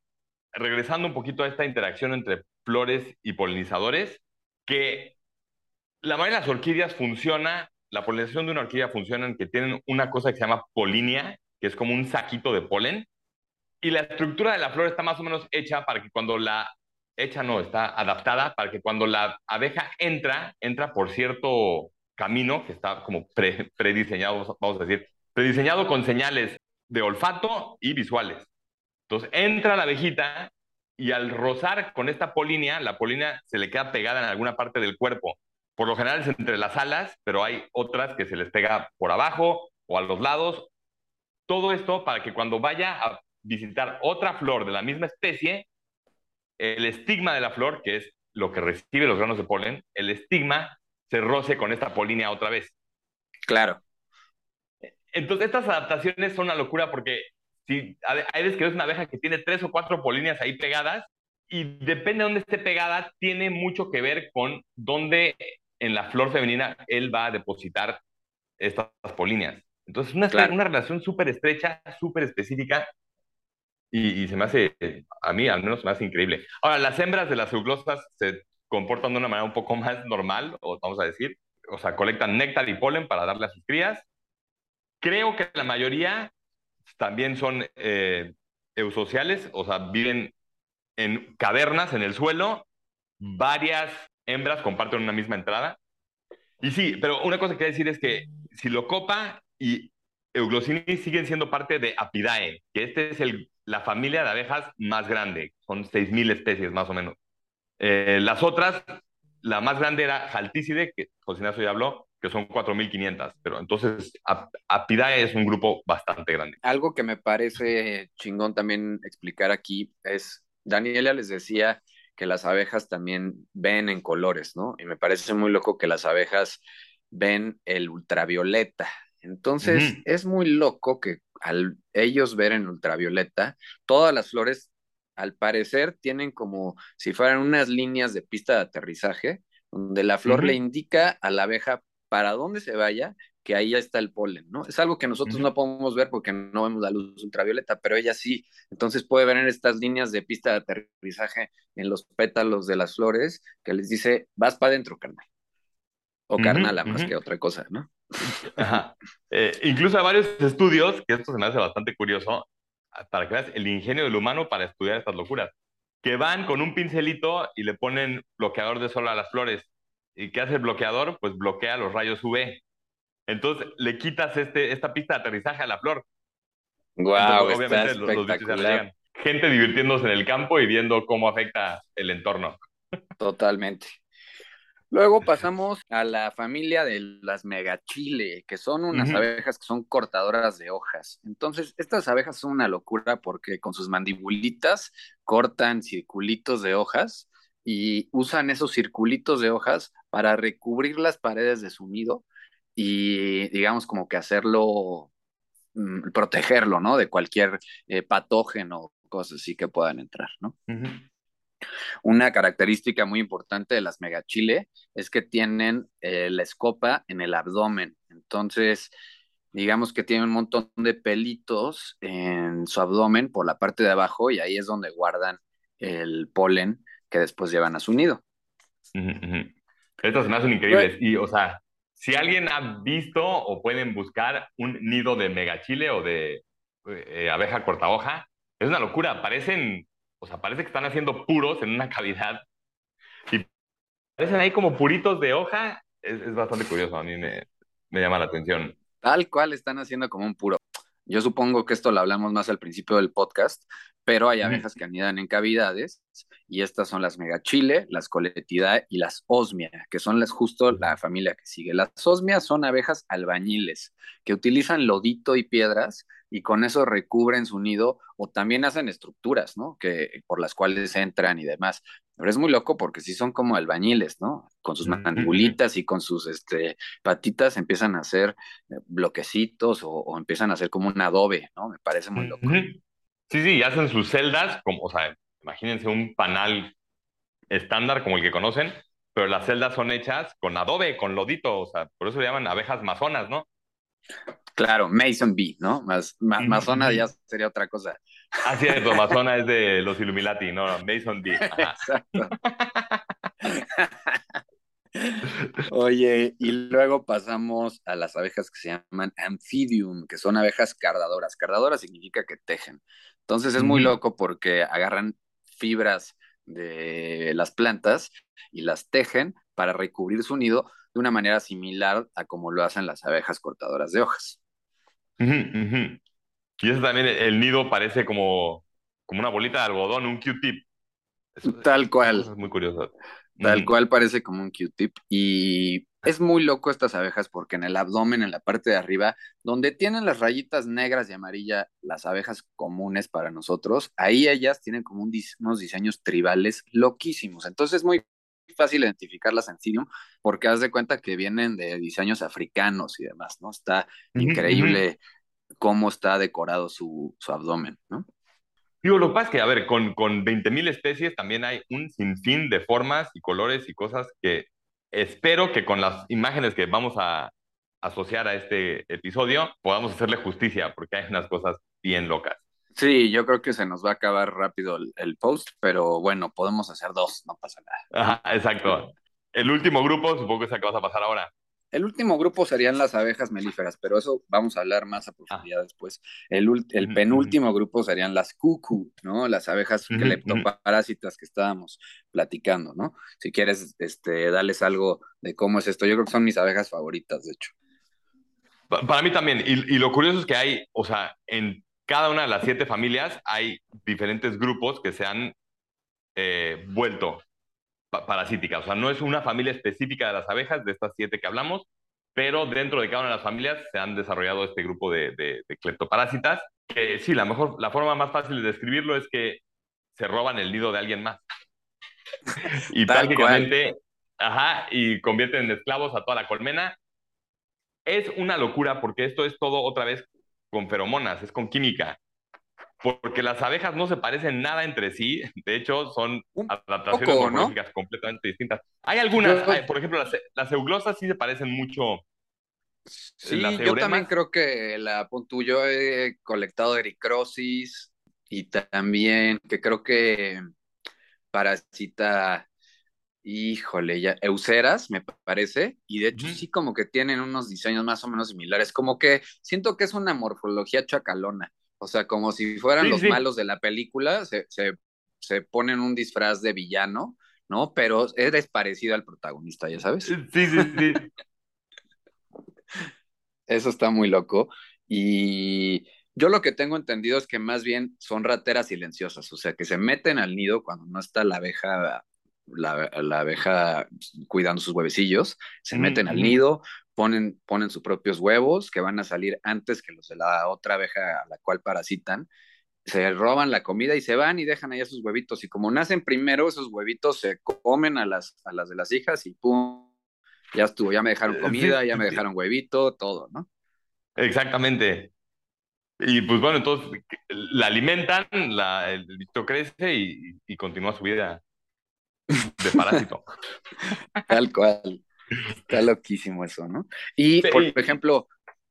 regresando un poquito a esta interacción entre flores y polinizadores, que la mayoría de las orquídeas funciona la polinización de una orquídea funciona en que tienen una cosa que se llama polinia, que es como un saquito de polen, y la estructura de la flor está más o menos hecha para que cuando la hecha no, está adaptada para que cuando la abeja entra, entra por cierto camino que está como prediseñado, vamos a decir, prediseñado con señales de olfato y visuales. Entonces entra la abejita y al rozar con esta polinia, la polinia se le queda pegada en alguna parte del cuerpo por lo general es entre las alas, pero hay otras que se les pega por abajo o a los lados. Todo esto para que cuando vaya a visitar otra flor de la misma especie, el estigma de la flor, que es lo que recibe los granos de polen, el estigma se roce con esta polínea otra vez. Claro. Entonces, estas adaptaciones son una locura porque si hay veces que es una abeja que tiene tres o cuatro polinias ahí pegadas y depende de dónde esté pegada, tiene mucho que ver con dónde en la flor femenina él va a depositar estas polinias. Entonces, una, una relación súper estrecha, súper específica y, se me hace, a mí al menos se me hace increíble. Ahora, las hembras de las euglosas se comportan de una manera un poco más normal, o vamos a decir, o sea, colectan néctar y polen para darle a sus crías. Creo que la mayoría también son eh, eusociales, o sea, viven en cavernas en el suelo, varias hembras comparten una misma entrada. Y sí, pero una cosa que decir es que Silocopa y Euglossini siguen siendo parte de Apidae, que este es la familia de abejas más grande, son 6.000 especies más o menos. Eh, las otras, la más grande era Jaltícide, que José Ignacio ya habló, que son 4.500, pero entonces Apidae es un grupo bastante grande. Algo que me parece chingón también explicar aquí es, Daniela les decía que las abejas también ven en colores, ¿no? Y me parece muy loco que las abejas ven el ultravioleta. Entonces, es muy loco que al ellos ver en ultravioleta, todas las flores, al parecer, tienen como si fueran unas líneas de pista de aterrizaje, donde la flor le indica a la abeja para dónde se vaya que ahí ya está el polen, ¿no? Es algo que nosotros no podemos ver porque no vemos la luz ultravioleta, pero ella sí. Entonces puede ver en estas líneas de pista de aterrizaje en los pétalos de las flores que les dice, vas para adentro, carnal. O carnala más que otra cosa, ¿no? Ajá. Eh, incluso hay varios estudios, que esto se me hace bastante curioso, para que veas el ingenio del humano para estudiar estas locuras, que van con un pincelito y le ponen bloqueador de sol a las flores. ¿Y qué hace el bloqueador? Pues bloquea los rayos UV. Entonces le quitas este, esta pista de aterrizaje a la flor. Wow, obviamente los, Gente divirtiéndose en el campo y viendo cómo afecta el entorno. Totalmente. Luego pasamos a la familia de las megachile, que son unas abejas que son cortadoras de hojas. Entonces, estas abejas son una locura porque con sus mandibulitas cortan circulitos de hojas y usan esos circulitos de hojas para recubrir las paredes de su nido y digamos como que hacerlo, mm, protegerlo, ¿no? De cualquier eh, patógeno o cosas así que puedan entrar, ¿no? Una característica muy importante de las megachile es que tienen eh, la escopa en el abdomen. Entonces, digamos que tienen un montón de pelitos en su abdomen por la parte de abajo y ahí es donde guardan el polen que después llevan a su nido. Estas me hacen increíbles. Y, o sea, si alguien ha visto o pueden buscar un nido de megachile o de eh, abeja corta hoja, es una locura. Parecen, o sea, parece que están haciendo puros en una [laughs] cavidad y parecen ahí como puritos de hoja. Es, bastante curioso, a mí me llama la atención. Tal cual están haciendo como un puro. Yo supongo que esto lo hablamos más al principio del podcast, pero hay abejas que anidan en cavidades y estas son las megachile, las coletidae y las osmia, que son las justo la familia que sigue. Las osmia son abejas albañiles que utilizan lodito y piedras y con eso recubren su nido o también hacen estructuras, ¿no? Que por las cuales entran y demás. Pero es muy loco porque sí son como albañiles, ¿no? Con sus mandibulitas y con sus este, patitas empiezan a hacer eh, bloquecitos o, empiezan a hacer como un adobe, ¿no? Me parece muy loco. Sí, sí, hacen sus celdas, como, o sea, imagínense un panal estándar como el que conocen, pero las celdas son hechas con adobe, con lodito, o sea, por eso le llaman abejas masonas, ¿no? Claro, Mason Bee, ¿no? Más, Masona ya sería otra cosa. Ah, cierto, Masona es de los Illuminati, no, Mason Bee. Exacto. Oye, y luego pasamos a las abejas que se llaman Amphidium, que son abejas cardadoras. Cardadoras significa que tejen. Entonces es muy loco porque agarran fibras de las plantas y las tejen para recubrir su nido de una manera similar a como lo hacen las abejas cortadoras de hojas. Y eso también, el nido parece como, como una bolita de algodón, un Q-tip. Tal cual. Es muy curioso. Tal cual parece como un Q-tip. Y es muy loco estas abejas porque en el abdomen, en la parte de arriba, donde tienen las rayitas negras y amarilla, las abejas comunes para nosotros, ahí ellas tienen como unos diseños tribales loquísimos. Entonces es muy fácil identificarlas en Cirium porque haz de cuenta que vienen de diseños africanos y demás, ¿no? Está increíble cómo está decorado su, su abdomen, ¿no? Digo, lo que pasa es que, a ver, con, con 20.000 especies también hay un sinfín de formas y colores y cosas que espero que con las imágenes que vamos a asociar a este episodio podamos hacerle justicia, porque hay unas cosas bien locas. Sí, yo creo que se nos va a acabar rápido el, post, pero bueno, podemos hacer dos, no pasa nada. Ajá, exacto. El último grupo, supongo que es el que vas a pasar ahora. El último grupo serían las abejas melíferas, pero eso vamos a hablar más a profundidad ah. después. El, el penúltimo grupo serían las cucu, ¿no? Las abejas cleptoparásitas que estábamos platicando, ¿no? Si quieres, este, darles algo de cómo es esto. Yo creo que son mis abejas favoritas, de hecho. Para mí también. Y, lo curioso es que hay, o sea, en cada una de las siete familias hay diferentes grupos que se han eh, vuelto parasítica. O sea, no es una familia específica de las abejas, de estas siete que hablamos, pero dentro de cada una de las familias se han desarrollado este grupo de, de, cleptoparásitas, que sí, la, mejor, la forma más fácil de describirlo es que se roban el nido de alguien más. y prácticamente, ajá, y convierten en esclavos a toda la colmena. Es una locura porque esto es todo otra vez con feromonas, es con química porque las abejas no se parecen nada entre sí, de hecho son adaptaciones morfológicas completamente distintas. Hay algunas, por ejemplo, las, euglosas sí se parecen mucho. Sí, yo también creo que la yo he colectado ericrosis y también que creo que parasita, híjole, ya, euceras, me parece, y de hecho sí como que tienen unos diseños más o menos similares, como que siento que es una morfología chacalona. O sea, como si fueran los malos de la película, se, se, ponen un disfraz de villano, ¿no? Pero eres parecido al protagonista, ya sabes. Sí, sí, sí. [laughs] Eso está muy loco. Y yo lo que tengo entendido es que más bien son rateras silenciosas, o sea, que se meten al nido cuando no está la abeja, la, abeja cuidando sus huevecillos, se meten al nido, ponen, ponen sus propios huevos que van a salir antes que los de la otra abeja a la cual parasitan, se roban la comida y se van y dejan ahí sus huevitos. Y como nacen primero, esos huevitos se comen a las, a las de las hijas y ¡pum! Ya estuvo, ya me dejaron comida, ya me dejaron huevito, todo, ¿no? Exactamente. Y pues bueno, entonces la alimentan, la, el bicho crece y, y continúa su vida de parásito. [laughs] Tal cual. Está loquísimo eso, ¿no? Y, por ejemplo,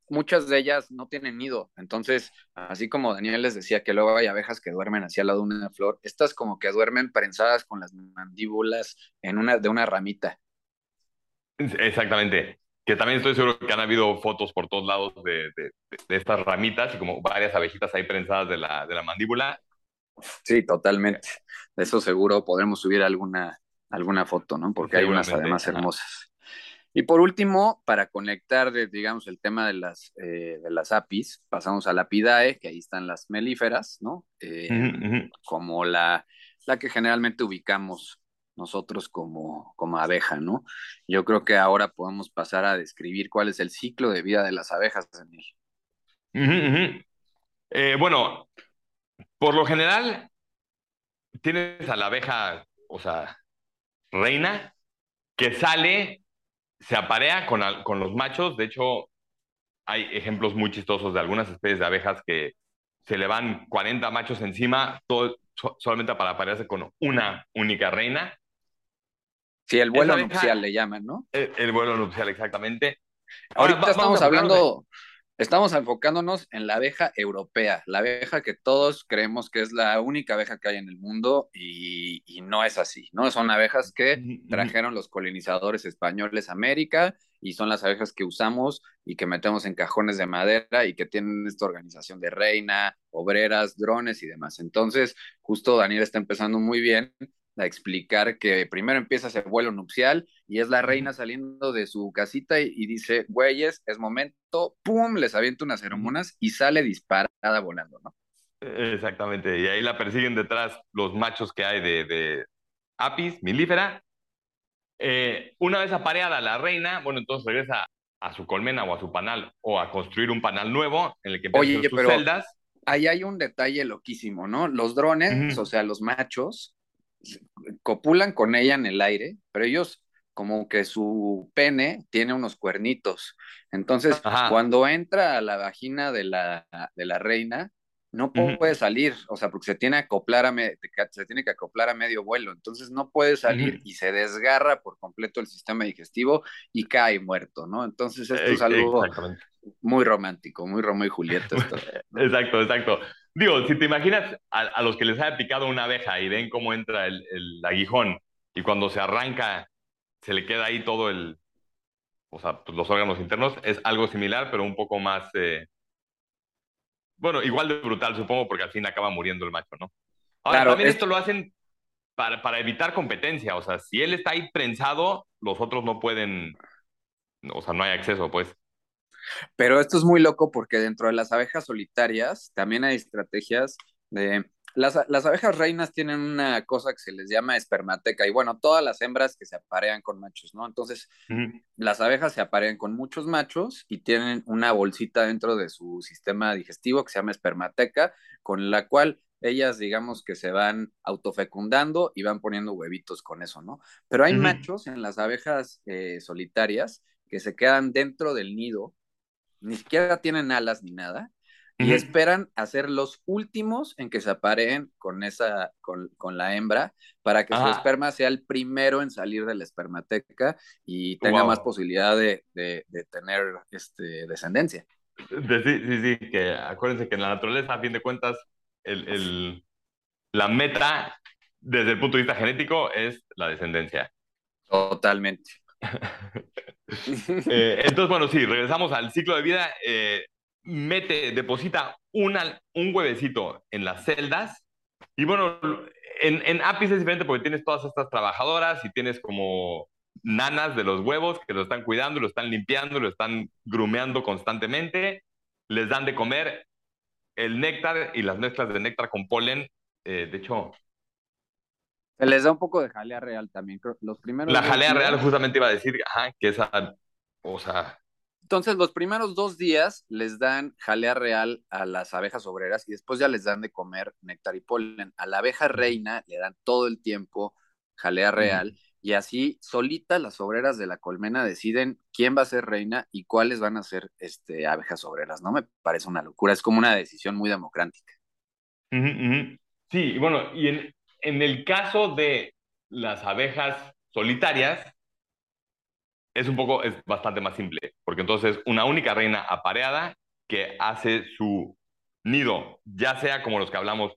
muchas de ellas no tienen nido. Entonces, así como Daniel les decía que luego hay abejas que duermen hacia al lado de una flor, estas como que duermen prensadas con las mandíbulas en una, de una ramita. Exactamente. Que también estoy seguro que han habido fotos por todos lados de, estas ramitas y como varias abejitas ahí prensadas de la, de la mandíbula. Sí, totalmente. De eso seguro podremos subir alguna, alguna foto, ¿no? Porque hay unas además hermosas. Y por último, para conectar, digamos, el tema de las, eh, de las APIs, pasamos a la Pidae, que ahí están las melíferas, ¿no? Eh, como la, la que generalmente ubicamos nosotros como, como abeja, ¿no? Yo creo que ahora podemos pasar a describir cuál es el ciclo de vida de las abejas, Daniel. Eh, bueno, por lo general, tienes a la abeja, o sea, reina, que sale se aparea con, con los machos. De hecho, hay ejemplos muy chistosos de algunas especies de abejas que se le van 40 machos encima todo, solamente para aparearse con una única reina. Sí, el vuelo nupcial le llaman, ¿no? El, vuelo nupcial, exactamente. Ahorita estamos hablando Estamos enfocándonos en la abeja europea, la abeja que todos creemos que es la única abeja que hay en el mundo y, no es así, ¿no? Son abejas que trajeron los colonizadores españoles a América y son las abejas que usamos y que metemos en cajones de madera y que tienen esta organización de reina, obreras, drones y demás. Entonces, justo Daniel está empezando muy bien a explicar que primero empieza ese vuelo nupcial y es la reina saliendo de su casita y, dice, güeyes, es momento, ¡pum! Les avienta unas hormonas y sale disparada volando, ¿no? Exactamente, y ahí la persiguen detrás los machos que hay de, de apis, milífera, Eh, una vez apareada la reina, bueno, entonces regresa a su colmena o a su panal o a construir un panal nuevo en el que empieza sus celdas. Ahí hay un detalle loquísimo, ¿no? Los drones, o sea, los machos, copulan con ella en el aire, pero ellos como que su pene tiene unos cuernitos. Entonces, cuando entra a la vagina de la, de la reina, no puede salir, o sea, porque se tiene, acoplar a se tiene que acoplar a medio vuelo, entonces no puede salir y se desgarra por completo el sistema digestivo y cae muerto, ¿no? Entonces esto es algo muy romántico, muy Romeo y Julieta. [laughs] exacto, exacto. Digo, si te imaginas a, los que les haya picado una abeja y ven cómo entra el, aguijón y cuando se arranca se le queda ahí todo el, o sea, pues, los órganos internos, es algo similar, pero un poco más... Eh, bueno, igual de brutal, supongo, porque al fin acaba muriendo el macho, ¿no? Ahora, claro, también esto lo hacen para, para, evitar competencia. O sea, si él está ahí prensado, los otros no pueden. O sea, no hay acceso, pues. Pero esto es muy loco porque dentro de las abejas solitarias también hay estrategias de las, abejas reinas tienen una cosa que se les llama espermateca y bueno, todas las hembras que se aparean con machos, ¿no? Entonces, las abejas se aparean con muchos machos y tienen una bolsita dentro de su sistema digestivo que se llama espermateca, con la cual ellas digamos que se van autofecundando y van poniendo huevitos con eso, ¿no? Pero hay machos en las abejas eh, solitarias que se quedan dentro del nido, ni siquiera tienen alas ni nada, y esperan a ser los últimos en que se apareen con esa, con, la hembra, para que su esperma sea el primero en salir de la espermateca y tenga más posibilidad de, tener este, descendencia. Sí, sí, sí, que acuérdense que en la naturaleza, a fin de cuentas, el, la meta desde el punto de vista genético es la descendencia. Totalmente. [laughs] [laughs] Eh, entonces, bueno, sí, regresamos al ciclo de vida. Eh, mete, deposita una, un huevecito en las celdas. Y bueno, en, en Apis es diferente porque tienes todas estas trabajadoras y tienes como nanas de los huevos que lo están cuidando, lo están limpiando, lo están grumeando constantemente. Les dan de comer el néctar y las mezclas de néctar con polen. Eh, de hecho, se les da un poco de jalea real también. Los primeros la jalea real, justamente iba a decir, que esa, o sea, entonces, los primeros dos días les dan jalea real a las abejas obreras y después ya les dan de comer néctar y polen. A la abeja reina le dan todo el tiempo jalea real y así solitas las obreras de la colmena deciden quién va a ser reina y cuáles van a ser este, abejas obreras. No me parece una locura, es como una decisión muy democrática. Sí, bueno, y en, en el caso de las abejas solitarias, es un poco, es bastante más simple, porque entonces una única reina apareada que hace su nido, ya sea como los que hablamos,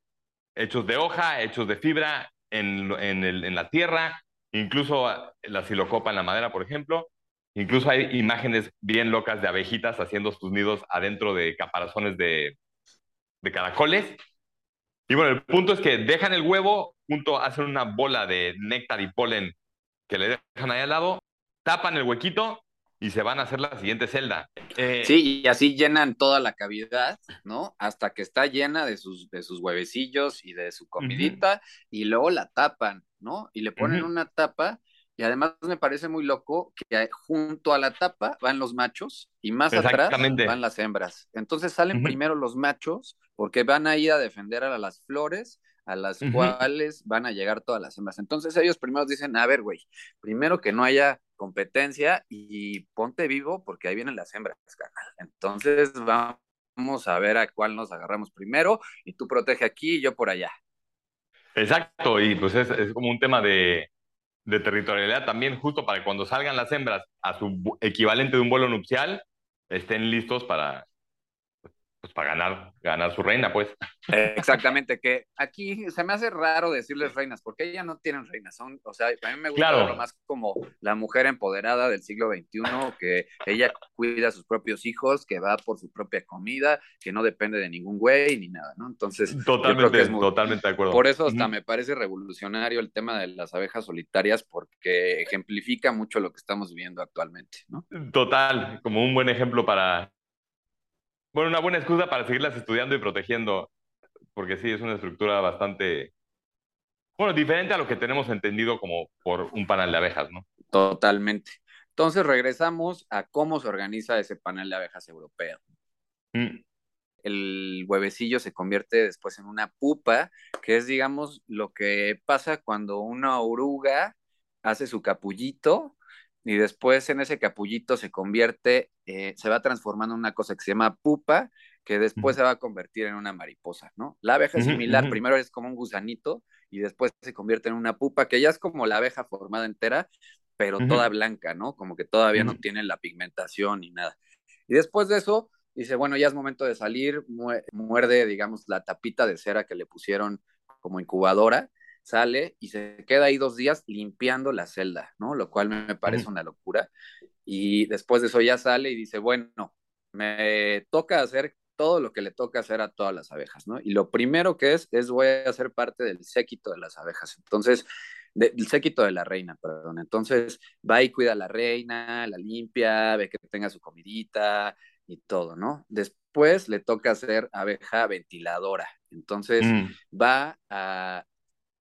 hechos de hoja, hechos de fibra en, en, el, en la tierra, incluso la silocopa en la madera, por ejemplo. Incluso hay imágenes bien locas de abejitas haciendo sus nidos adentro de caparazones de, de caracoles. Y bueno, el punto es que dejan el huevo, junto hacen una bola de néctar y polen que le dejan ahí al lado tapan el huequito y se van a hacer la siguiente celda. Eh, sí, y así llenan toda la cavidad, ¿no? Hasta que está llena de sus, de sus huevecillos y de su comidita, y luego la tapan, ¿no? Y le ponen una tapa, y además me parece muy loco que junto a la tapa van los machos y más atrás van las hembras. Entonces salen primero los machos porque van a ir a defender a las flores a las cuales van a llegar todas las hembras. Entonces ellos primero dicen, a ver, güey, primero que no haya competencia y ponte vivo porque ahí vienen las hembras, carnal. Entonces vamos a ver a cuál nos agarramos primero y tú protege aquí y yo por allá. Exacto, y pues es, es como un tema de, de territorialidad también, justo para que cuando salgan las hembras a su equivalente de un vuelo nupcial, estén listos para, pues para ganar, ganar su reina, pues. Exactamente, [laughs] que aquí se me hace raro decirles reinas, porque ellas no tienen reinas, son, o sea, a mí me gusta claro. más como la mujer empoderada del siglo XXI, que ella cuida a sus propios hijos, que va por su propia comida, que no depende de ningún güey ni nada, ¿no? Entonces, totalmente, totalmente de acuerdo. Por eso hasta me parece revolucionario el tema de las abejas solitarias, porque ejemplifica mucho lo que estamos viviendo actualmente, ¿no? Total, como un buen ejemplo para bueno, una buena excusa para seguirlas estudiando y protegiendo, porque sí, es una estructura bastante, bueno, diferente a lo que tenemos entendido como por un panal de abejas, ¿no? Totalmente. Entonces regresamos a cómo se organiza ese panel de abejas europeo. Mm. El huevecillo se convierte después en una pupa, que es, digamos, lo que pasa cuando una oruga hace su capullito y después en ese capullito se convierte, eh, se va transformando en una cosa que se llama pupa, que después se va a convertir en una mariposa, ¿no? La abeja es similar, primero es como un gusanito y después se convierte en una pupa, que ya es como la abeja formada entera, pero toda blanca, ¿no? Como que todavía no tiene la pigmentación ni nada. Y después de eso, dice, bueno, ya es momento de salir, muerde, digamos, la tapita de cera que le pusieron como incubadora, sale y se queda ahí dos días limpiando la celda, ¿no? Lo cual me parece una locura. Y después de eso ya sale y dice, bueno, me toca hacer todo lo que le toca hacer a todas las abejas, ¿no? Y lo primero que es, es voy a ser parte del séquito de las abejas. Entonces, del séquito de la reina, perdón. Entonces, va y cuida a la reina, la limpia, ve que tenga su comidita y todo, ¿no? Después le toca hacer abeja ventiladora. Entonces, mm. va a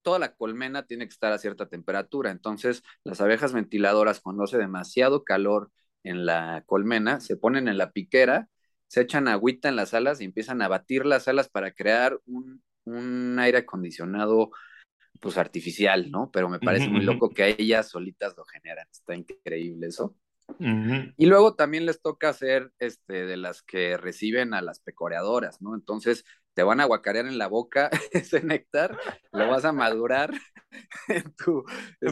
toda la colmena tiene que estar a cierta temperatura. Entonces, las abejas ventiladoras, cuando hace demasiado calor en la colmena, se ponen en la piquera se echan agüita en las alas y empiezan a batir las alas para crear un, aire acondicionado pues artificial, ¿no? Pero me parece muy loco que ellas solitas lo generan. Está increíble eso. Y luego también les toca hacer este, de las que reciben a las pecoreadoras, ¿no? Entonces te van a guacarear en la boca [laughs] ese néctar, lo vas a madurar [laughs] en tu.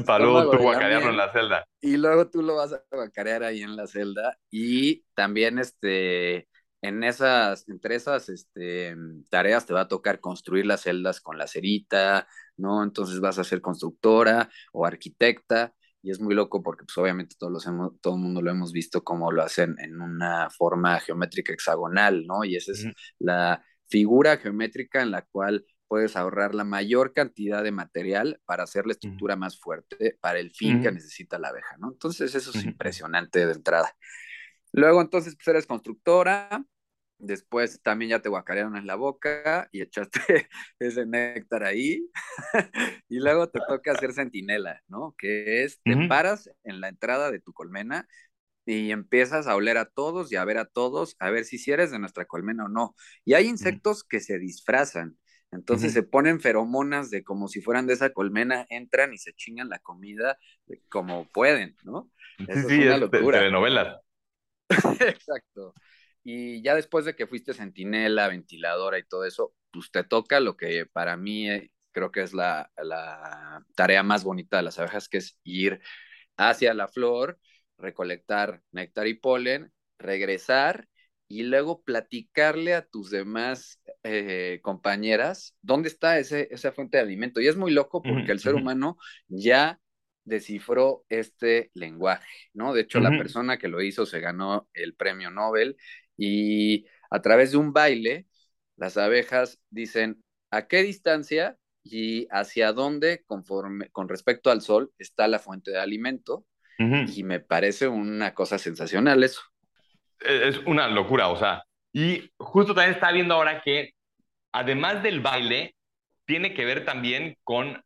Para luego tú guacarearlo en la celda. Y luego tú lo vas a guacarear ahí en la celda. Y también este en esas, entre esas este, tareas te va a tocar construir las celdas con la cerita, ¿no? Entonces vas a ser constructora o arquitecta y es muy loco porque pues obviamente todos los hemos, todo el mundo lo hemos visto como lo hacen en una forma geométrica hexagonal, ¿no? Y esa es la figura geométrica en la cual puedes ahorrar la mayor cantidad de material para hacer la estructura más fuerte para el fin que necesita la abeja, ¿no? Entonces eso es impresionante de entrada. Luego entonces pues eres constructora, Después también ya te guacarearon en la boca y echaste [laughs] ese néctar ahí. [laughs] y luego te toca hacer centinela, ¿no? Que es, te paras en la entrada de tu colmena y empiezas a oler a todos y a ver a todos, a ver si, si eres de nuestra colmena o no. Y hay insectos que se disfrazan. Entonces se ponen feromonas de como si fueran de esa colmena, entran y se chingan la comida como pueden, ¿no? Sí, sí, es, una locura. De. [laughs] Exacto. Y ya después de que fuiste centinela, ventiladora y todo eso, pues te toca lo que para mí eh, creo que es la, tarea más bonita de las abejas, que es ir hacia la flor, recolectar néctar y polen, regresar y luego platicarle a tus demás eh, compañeras dónde está ese, esa fuente de alimento. Y es muy loco porque el ser humano ya descifró este lenguaje, ¿no? De hecho, la persona que lo hizo se ganó el premio Nobel y a través de un baile, las abejas dicen a qué distancia y hacia dónde, conforme, con respecto al sol, está la fuente de alimento. Y me parece una cosa sensacional eso. E, es una locura, o sea, y justo también está viendo ahora que, además del baile, tiene que ver también con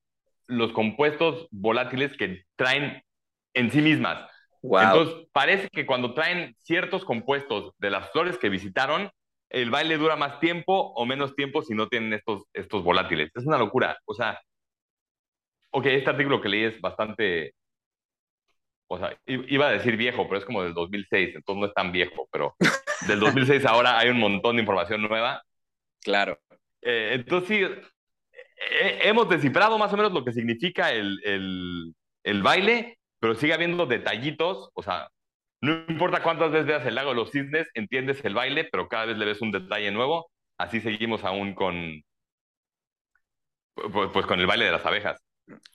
los compuestos volátiles que traen en sí mismas. Entonces, parece que cuando traen ciertos compuestos de las flores que visitaron, el baile dura más tiempo o menos tiempo si no tienen estos, estos volátiles. Es una locura. O sea, ok, este artículo que leí es bastante, o sea, iba a decir viejo, pero es como del 2006, entonces no es tan viejo, pero del 2006 ahora hay un montón de información nueva. Claro. Eh, entonces, sí, hemos descifrado más o menos lo que significa el, el, el baile pero sigue habiendo detallitos, o sea, no importa cuántas veces veas el lago de los cisnes, entiendes el baile, pero cada vez le ves un detalle nuevo. Así seguimos aún con, pues, pues, con el baile de las abejas.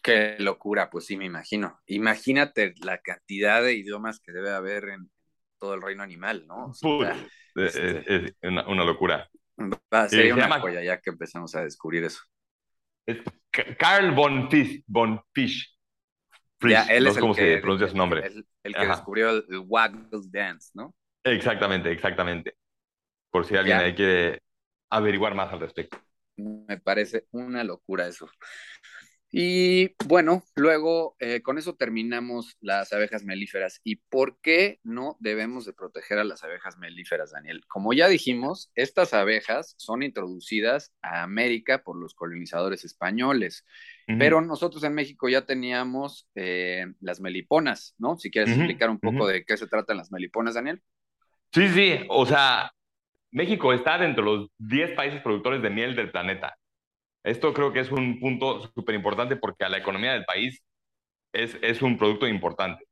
Qué locura, pues sí, me imagino. Imagínate la cantidad de idiomas que debe haber en todo el reino animal, ¿no? es, este una, locura. sería una joya ya que empezamos a descubrir eso. Es Carl von Fisch, von Fisch él es el que, pronuncia su nombre. El, que descubrió el, Waggle Dance, ¿no? Exactamente, exactamente. Por si alguien hay que averiguar más al respecto. Me parece una locura eso. Y bueno, luego eh, con eso terminamos las abejas melíferas. ¿Y por qué no debemos de proteger a las abejas melíferas, Daniel? Como ya dijimos, estas abejas son introducidas a América por los colonizadores españoles, pero nosotros en México ya teníamos eh, las meliponas, ¿no? Si quieres explicar un poco de qué se tratan las meliponas, Daniel. Sí, sí, o sea, México está dentro de los 10 países productores de miel del planeta. Esto creo que es un punto súper importante porque a la economía del país es, es un producto importante.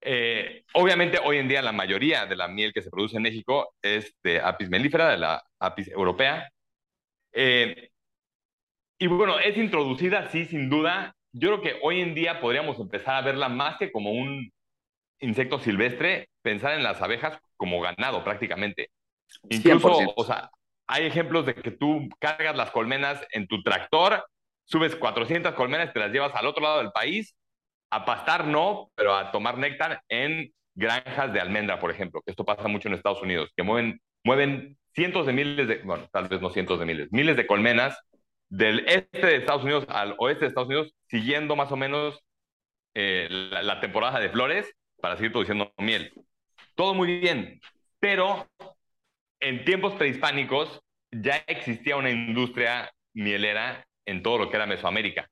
Eh, obviamente, hoy en día la mayoría de la miel que se produce en México es de apis melífera, de la apis europea. Eh, y bueno, es introducida, sí, sin duda. Yo creo que hoy en día podríamos empezar a verla más que como un insecto silvestre, pensar en las abejas como ganado prácticamente. Incluso, o sea, hay ejemplos de que tú cargas las colmenas en tu tractor, subes 400 colmenas, te las llevas al otro lado del país, a pastar no, pero a tomar néctar en granjas de almendra, por ejemplo, que esto pasa mucho en Estados Unidos, que mueven, mueven cientos de miles de, bueno, tal vez no cientos de miles, miles de colmenas del este de Estados Unidos al oeste de Estados Unidos, siguiendo más o menos eh, la temporada de flores para seguir produciendo miel. Todo muy bien, pero en tiempos prehispánicos ya existía una industria mielera en todo lo que era Mesoamérica.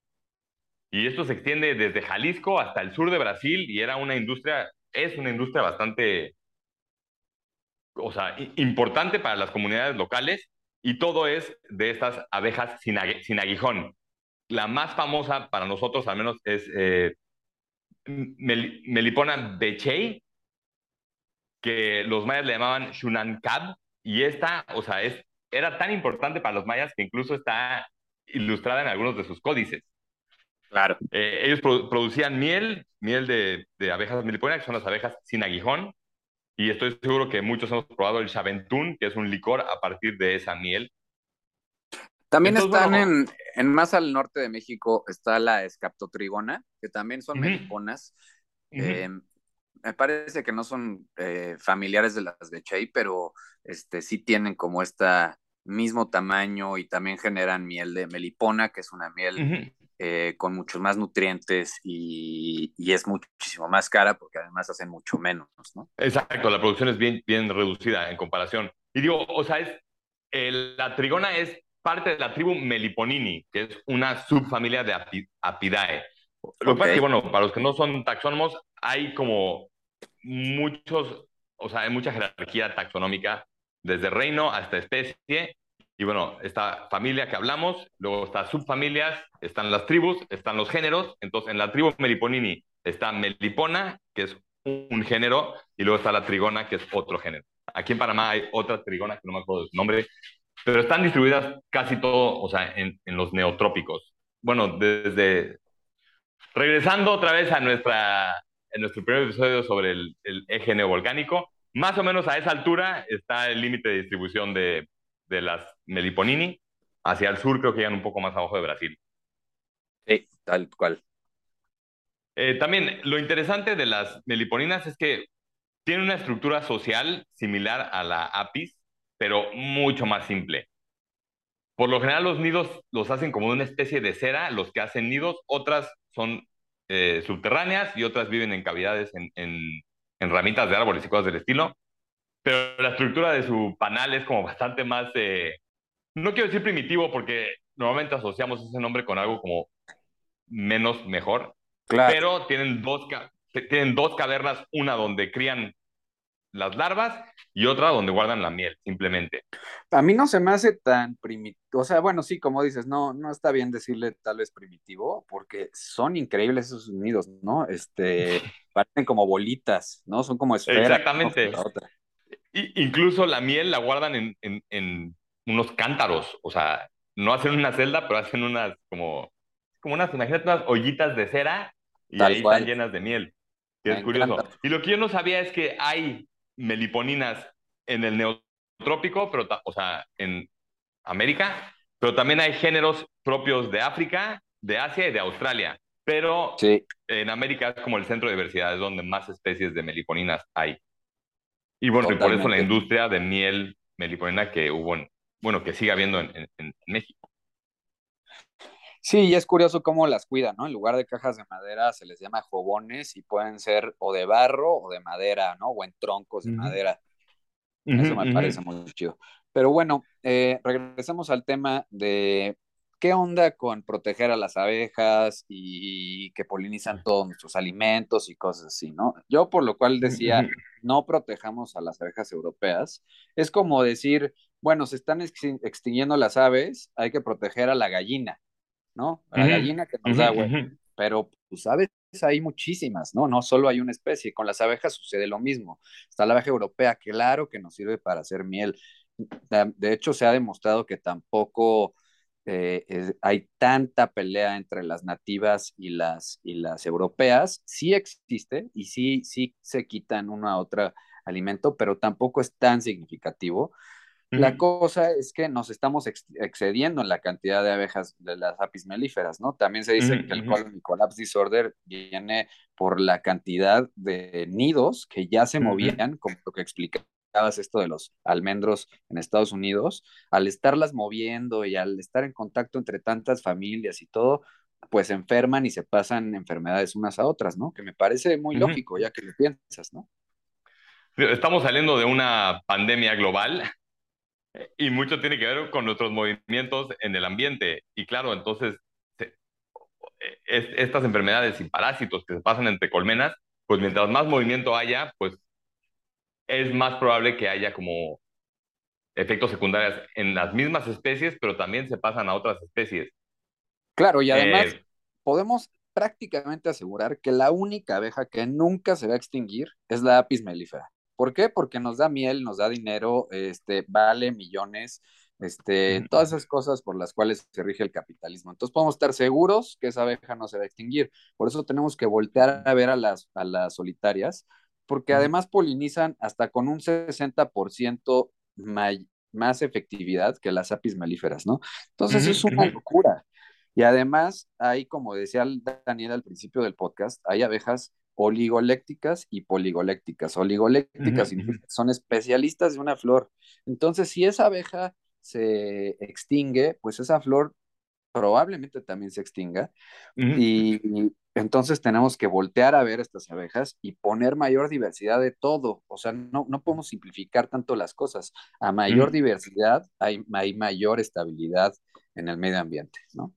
Y esto se extiende desde Jalisco hasta el sur de Brasil y era una industria, es una industria bastante, o sea, importante para las comunidades locales y todo es de estas abejas sin, sin aguijón. La más famosa para nosotros al menos es eh, Melipona bechei, que los mayas le llamaban Shunankab, y esta, o sea, es, era tan importante para los mayas que incluso está ilustrada en algunos de sus códices. Claro. Eh, ellos producían miel, miel de, de abejas meliponas, que son las abejas sin aguijón, y estoy seguro que muchos hemos probado el chaventún, que es un licor a partir de esa miel. También están en, en, más al norte de México, está la escaptotrigona, que también son meliponas. Em, me parece que no son eh, familiares de las Bechay, pero este, sí tienen como esta mismo tamaño y también generan miel de melipona, que es una miel eh, con muchos más nutrientes y, es muchísimo más cara porque además hacen mucho menos, ¿no? Exacto, la producción es bien, bien reducida en comparación. Y digo, o sea, es, la trigona es parte de la tribu Meliponini, que es una subfamilia de Apidae. Lo que pasa es que, bueno, para los que no son taxónomos, hay como muchos, o sea, hay mucha jerarquía taxonómica, desde reino hasta especie. Y bueno, esta familia que hablamos, luego está subfamilias, están las tribus, están los géneros. Entonces, en la tribu Meliponini está Melipona, que es un género, y luego está la trigona, que es otro género. Aquí en Panamá hay otra trigona, que no me acuerdo de su nombre, pero están distribuidas casi todo, o sea, en, en los neotrópicos. Bueno, desde Regresando otra vez a nuestra, en nuestro primer episodio sobre el, el eje neovolcánico, más o menos a esa altura está el límite de distribución de, de las Meliponini. Hacia el sur creo que llegan un poco más abajo de Brasil. Sí, tal cual. Eh, también lo interesante de las meliponinas es que tienen una estructura social similar a la apis, pero mucho más simple. Por lo general los nidos los hacen como una especie de cera, los que hacen nidos, otras son eh, subterráneas y otras viven en cavidades en, en, ramitas de árboles y cosas del estilo. Pero la estructura de su panal es como [laughs] bastante más, eh, no quiero decir primitivo porque normalmente asociamos ese nombre con algo como menos mejor, claro. pero tienen dos, tienen dos cavernas, una donde crían las larvas y otra donde guardan la miel, simplemente. A mí no se me hace tan primitivo, o sea, bueno, sí, como dices, no, no está bien decirle tal vez primitivo, porque son increíbles esos nidos, ¿no? Este, [laughs] parecen como bolitas, ¿no? Son como esferas. Exactamente. incluso la miel la guardan en, en, en, unos cántaros, o sea, no hacen una celda, pero hacen unas como, como unas, imagínate, unas ollitas de cera y ahí están llenas de miel. Que es curioso. Y lo que yo no sabía es que hay meliponinas en el neotrópico, pero, o sea, en América, pero también hay géneros propios de África, de Asia y de Australia. Pero en América es como el centro de diversidad, es donde más especies de meliponinas hay. Y bueno, y por eso la industria de miel meliponina que hubo, en, bueno, que sigue habiendo en, en México. Sí, y es curioso cómo las cuidan, ¿no? En lugar de cajas de madera se les llama jobones y pueden ser o de barro o de madera, ¿no? O en troncos de madera. Eso me parece muy chido. Pero bueno, eh, regresemos al tema de qué onda con proteger a las abejas y que polinizan todos nuestros alimentos y cosas así, ¿no? Yo por lo cual decía, no protejamos a las abejas europeas. Es como decir, bueno, se están extinguiendo las aves, hay que proteger a la gallina, ¿no? A la gallina que nos da huevo. Pero, pues, aves hay muchísimas, ¿no? No solo hay una especie. Con las abejas sucede lo mismo. Está la abeja europea, claro que nos sirve para hacer miel. De hecho, se ha demostrado que tampoco eh, hay tanta pelea entre las nativas y las, y las europeas. Sí existe y sí, sí se quitan una a otra alimento, pero tampoco es tan significativo. La cosa es que nos estamos excediendo en la cantidad de abejas de las apis melíferas, ¿no? También se dice que el colony collapse disorder viene por la cantidad de nidos que ya se movían, como lo que explicabas esto de los almendros en Estados Unidos, al estarlas moviendo y al estar en contacto entre tantas familias y todo, pues se enferman y se pasan enfermedades unas a otras, ¿no? Que me parece muy lógico, ya que lo piensas, ¿no? Estamos saliendo de una pandemia global y mucho tiene que ver con nuestros movimientos en el ambiente. Y claro, entonces, estas enfermedades y parásitos que se pasan entre colmenas, pues mientras más movimiento haya, pues es más probable que haya como efectos secundarios en las mismas especies, pero también se pasan a otras especies. Claro, y además eh, podemos prácticamente asegurar que la única abeja que nunca se va a extinguir es la apis mellifera. ¿Por qué? Porque nos da miel, nos da dinero, este, vale millones, este, todas esas cosas por las cuales se rige el capitalismo. Entonces podemos estar seguros que esa abeja no se va a extinguir. Por eso tenemos que voltear a ver a las, a las solitarias, porque además polinizan hasta con un 60% más efectividad que las apis melíferas, ¿no? Entonces es una locura. Y además hay, como decía Daniel al principio del podcast, hay abejas oligolécticas y poligolécticas. Oligolécticas son especialistas de una flor. Entonces, si esa abeja se extingue, pues esa flor probablemente también se extinga. y, entonces tenemos que voltear a ver estas abejas y poner mayor diversidad de todo. O sea, no, no podemos simplificar tanto las cosas. A mayor diversidad hay, hay mayor estabilidad en el medio ambiente, ¿no?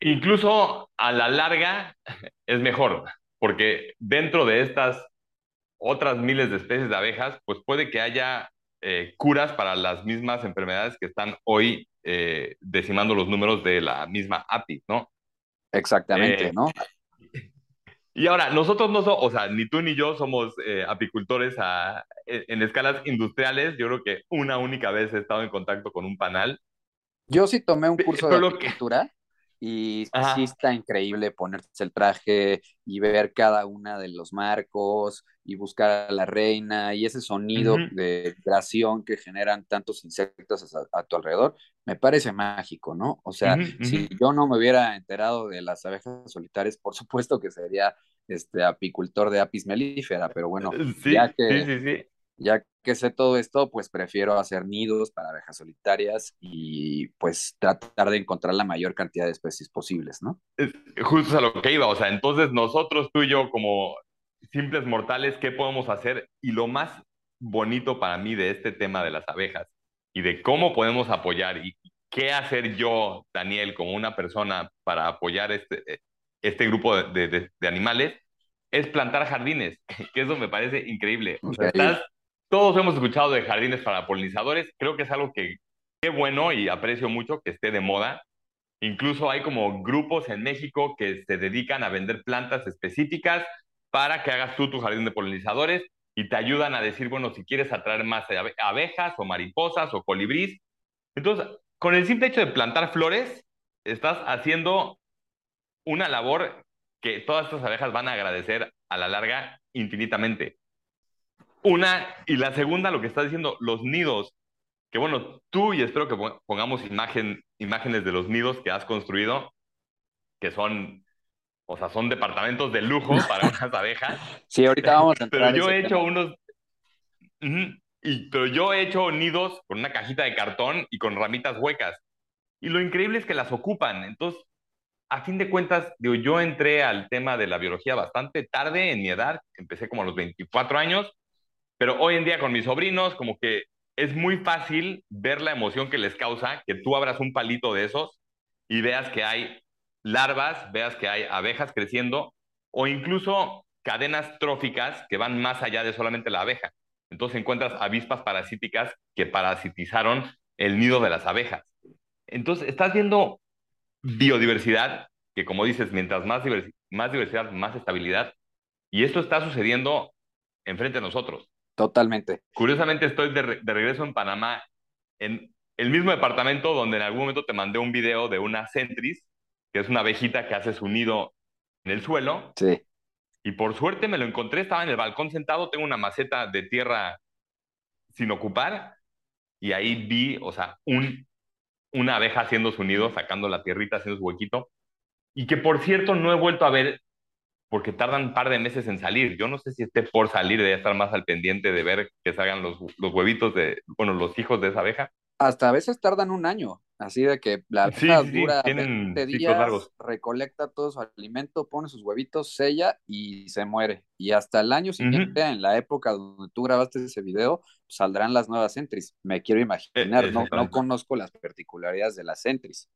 Incluso a la larga [laughs] es mejor porque dentro de estas otras miles de especies de abejas, pues puede que haya eh, curas para las mismas enfermedades que están hoy eh, decimando los números de la misma API, ¿no? Exactamente, eh, ¿no? [laughs] Y ahora, nosotros no somos, o sea, ni tú ni yo somos apicultores en, escalas industriales. Yo creo que una única vez he estado en contacto con un panal. Yo sí tomé un [laughs] curso de apicultura. Y sí está increíble ponerse el traje y ver cada una de los marcos y buscar a la reina y ese sonido de vibración que generan tantos insectos a, tu alrededor, me parece mágico, ¿no? O sea, si yo no me hubiera enterado de las abejas solitarias, por supuesto que sería este apicultor de apis melífera, pero bueno, ya que ya que sé todo esto, pues prefiero hacer nidos para abejas solitarias y pues tratar de encontrar la mayor cantidad de especies posibles, ¿no? justo a lo que iba, o sea, entonces nosotros, tú y yo, como simples mortales, ¿qué podemos hacer? Y lo más bonito para mí de este tema de las abejas y de cómo podemos apoyar y qué hacer yo, Daniel, como una persona para apoyar este, este grupo de, animales, es plantar jardines, [laughs] que eso me parece increíble. O sea, estás todos hemos escuchado de jardines para polinizadores. Creo que es algo que qué bueno y aprecio mucho que esté de moda. Incluso hay como grupos en México que se dedican a vender plantas específicas para que hagas tú tu jardín de polinizadores y te ayudan a decir, bueno, si quieres atraer más abejas o mariposas o colibrís. Entonces, con el simple hecho de plantar flores, estás haciendo una labor que todas estas abejas van a agradecer a la larga infinitamente. Una, y la segunda, lo que está diciendo, los nidos, que bueno, tú y espero que pongamos imagen, imágenes de los nidos que has construido, que son, o sea, son departamentos de lujo [laughs] para unas abejas. Sí, ahorita [laughs] vamos a entrar. Pero yo he hecho unos, y, pero yo he hecho nidos con una cajita de cartón y con ramitas huecas. Y lo increíble es que las ocupan. Entonces, a fin de cuentas, digo, yo entré al tema de la biología bastante tarde en mi edad, empecé como a los 24 años, pero hoy en día con mis sobrinos, como que es muy fácil ver la emoción que les causa que tú abras un palito de esos y veas que hay larvas, veas que hay abejas creciendo o incluso cadenas tróficas que van más allá de solamente la abeja. Entonces encuentras avispas parasíticas que parasitizaron el nido de las abejas. Entonces estás viendo biodiversidad, que como dices, mientras más, más diversidad, más estabilidad. Y esto está sucediendo enfrente de nosotros. Totalmente. Curiosamente estoy de, regreso en Panamá, en el mismo departamento donde en algún momento te mandé un video de una centris, que es una abejita que hace su nido en el suelo. Sí. Y por suerte me lo encontré, estaba en el balcón sentado, tengo una maceta de tierra sin ocupar, y ahí vi, o sea, un una abeja haciendo su nido, sacando la tierrita, haciendo su huequito, y que por cierto no he vuelto a ver porque tardan un par de meses en salir. Yo no sé si esté por salir, de estar más al pendiente de ver que salgan los, los huevitos de, bueno, los hijos de esa abeja. Hasta a veces tardan un año, así de que la abeja dura tienen 20 días, largos. recolecta todo su alimento, pone sus huevitos, sella y se muere. Y hasta el año siguiente, en la época donde tú grabaste ese video, saldrán las nuevas entries. Me quiero imaginar, no, no conozco las particularidades de las entries.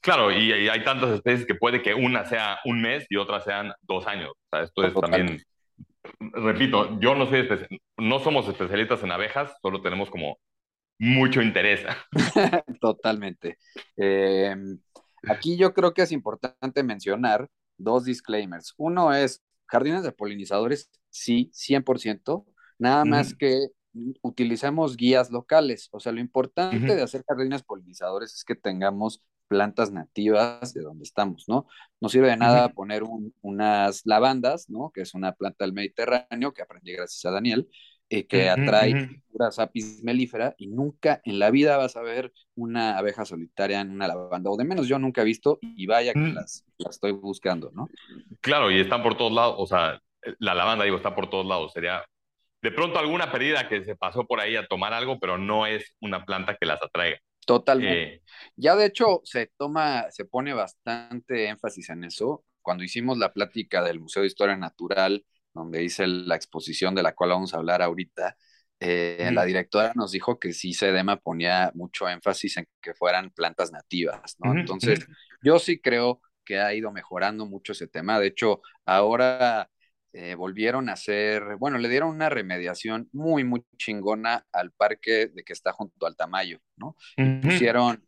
Claro, y, hay tantas especies que puede que una sea un mes y otra sean dos años. O sea, esto es también, repito, yo no soy no somos especialistas en abejas, solo tenemos como mucho interés. [laughs] Totalmente. Eh, aquí yo creo que es importante mencionar dos disclaimers. Uno es, jardines de polinizadores, sí, 100%, nada más que utilicemos guías locales. O sea, lo importante de hacer jardines polinizadores es que tengamos plantas nativas de donde estamos, ¿no? No sirve de nada poner unas lavandas, ¿no? Que es una planta del Mediterráneo que aprendí gracias a Daniel, eh, que atrae una apis melífera y nunca en la vida vas a ver una abeja solitaria en una lavanda, o de menos yo nunca he visto y vaya que mm. las, estoy buscando, ¿no? Claro, y están por todos lados, o sea, la lavanda, digo, está por todos lados, sería de pronto alguna pérdida que se pasó por ahí a tomar algo, pero no es una planta que las atraiga. Totalmente. Eh, ya de hecho se toma, se pone bastante énfasis en eso. Cuando hicimos la plática del Museo de Historia Natural, donde hice la exposición de la cual vamos a hablar ahorita, eh, la directora nos dijo que sí Sedema ponía mucho énfasis en que fueran plantas nativas, ¿no? Entonces, yo sí creo que ha ido mejorando mucho ese tema. De hecho, ahora eh, volvieron a hacer, bueno, le dieron una remediación muy, muy chingona al parque de que está junto al Tamayo, ¿no? Pusieron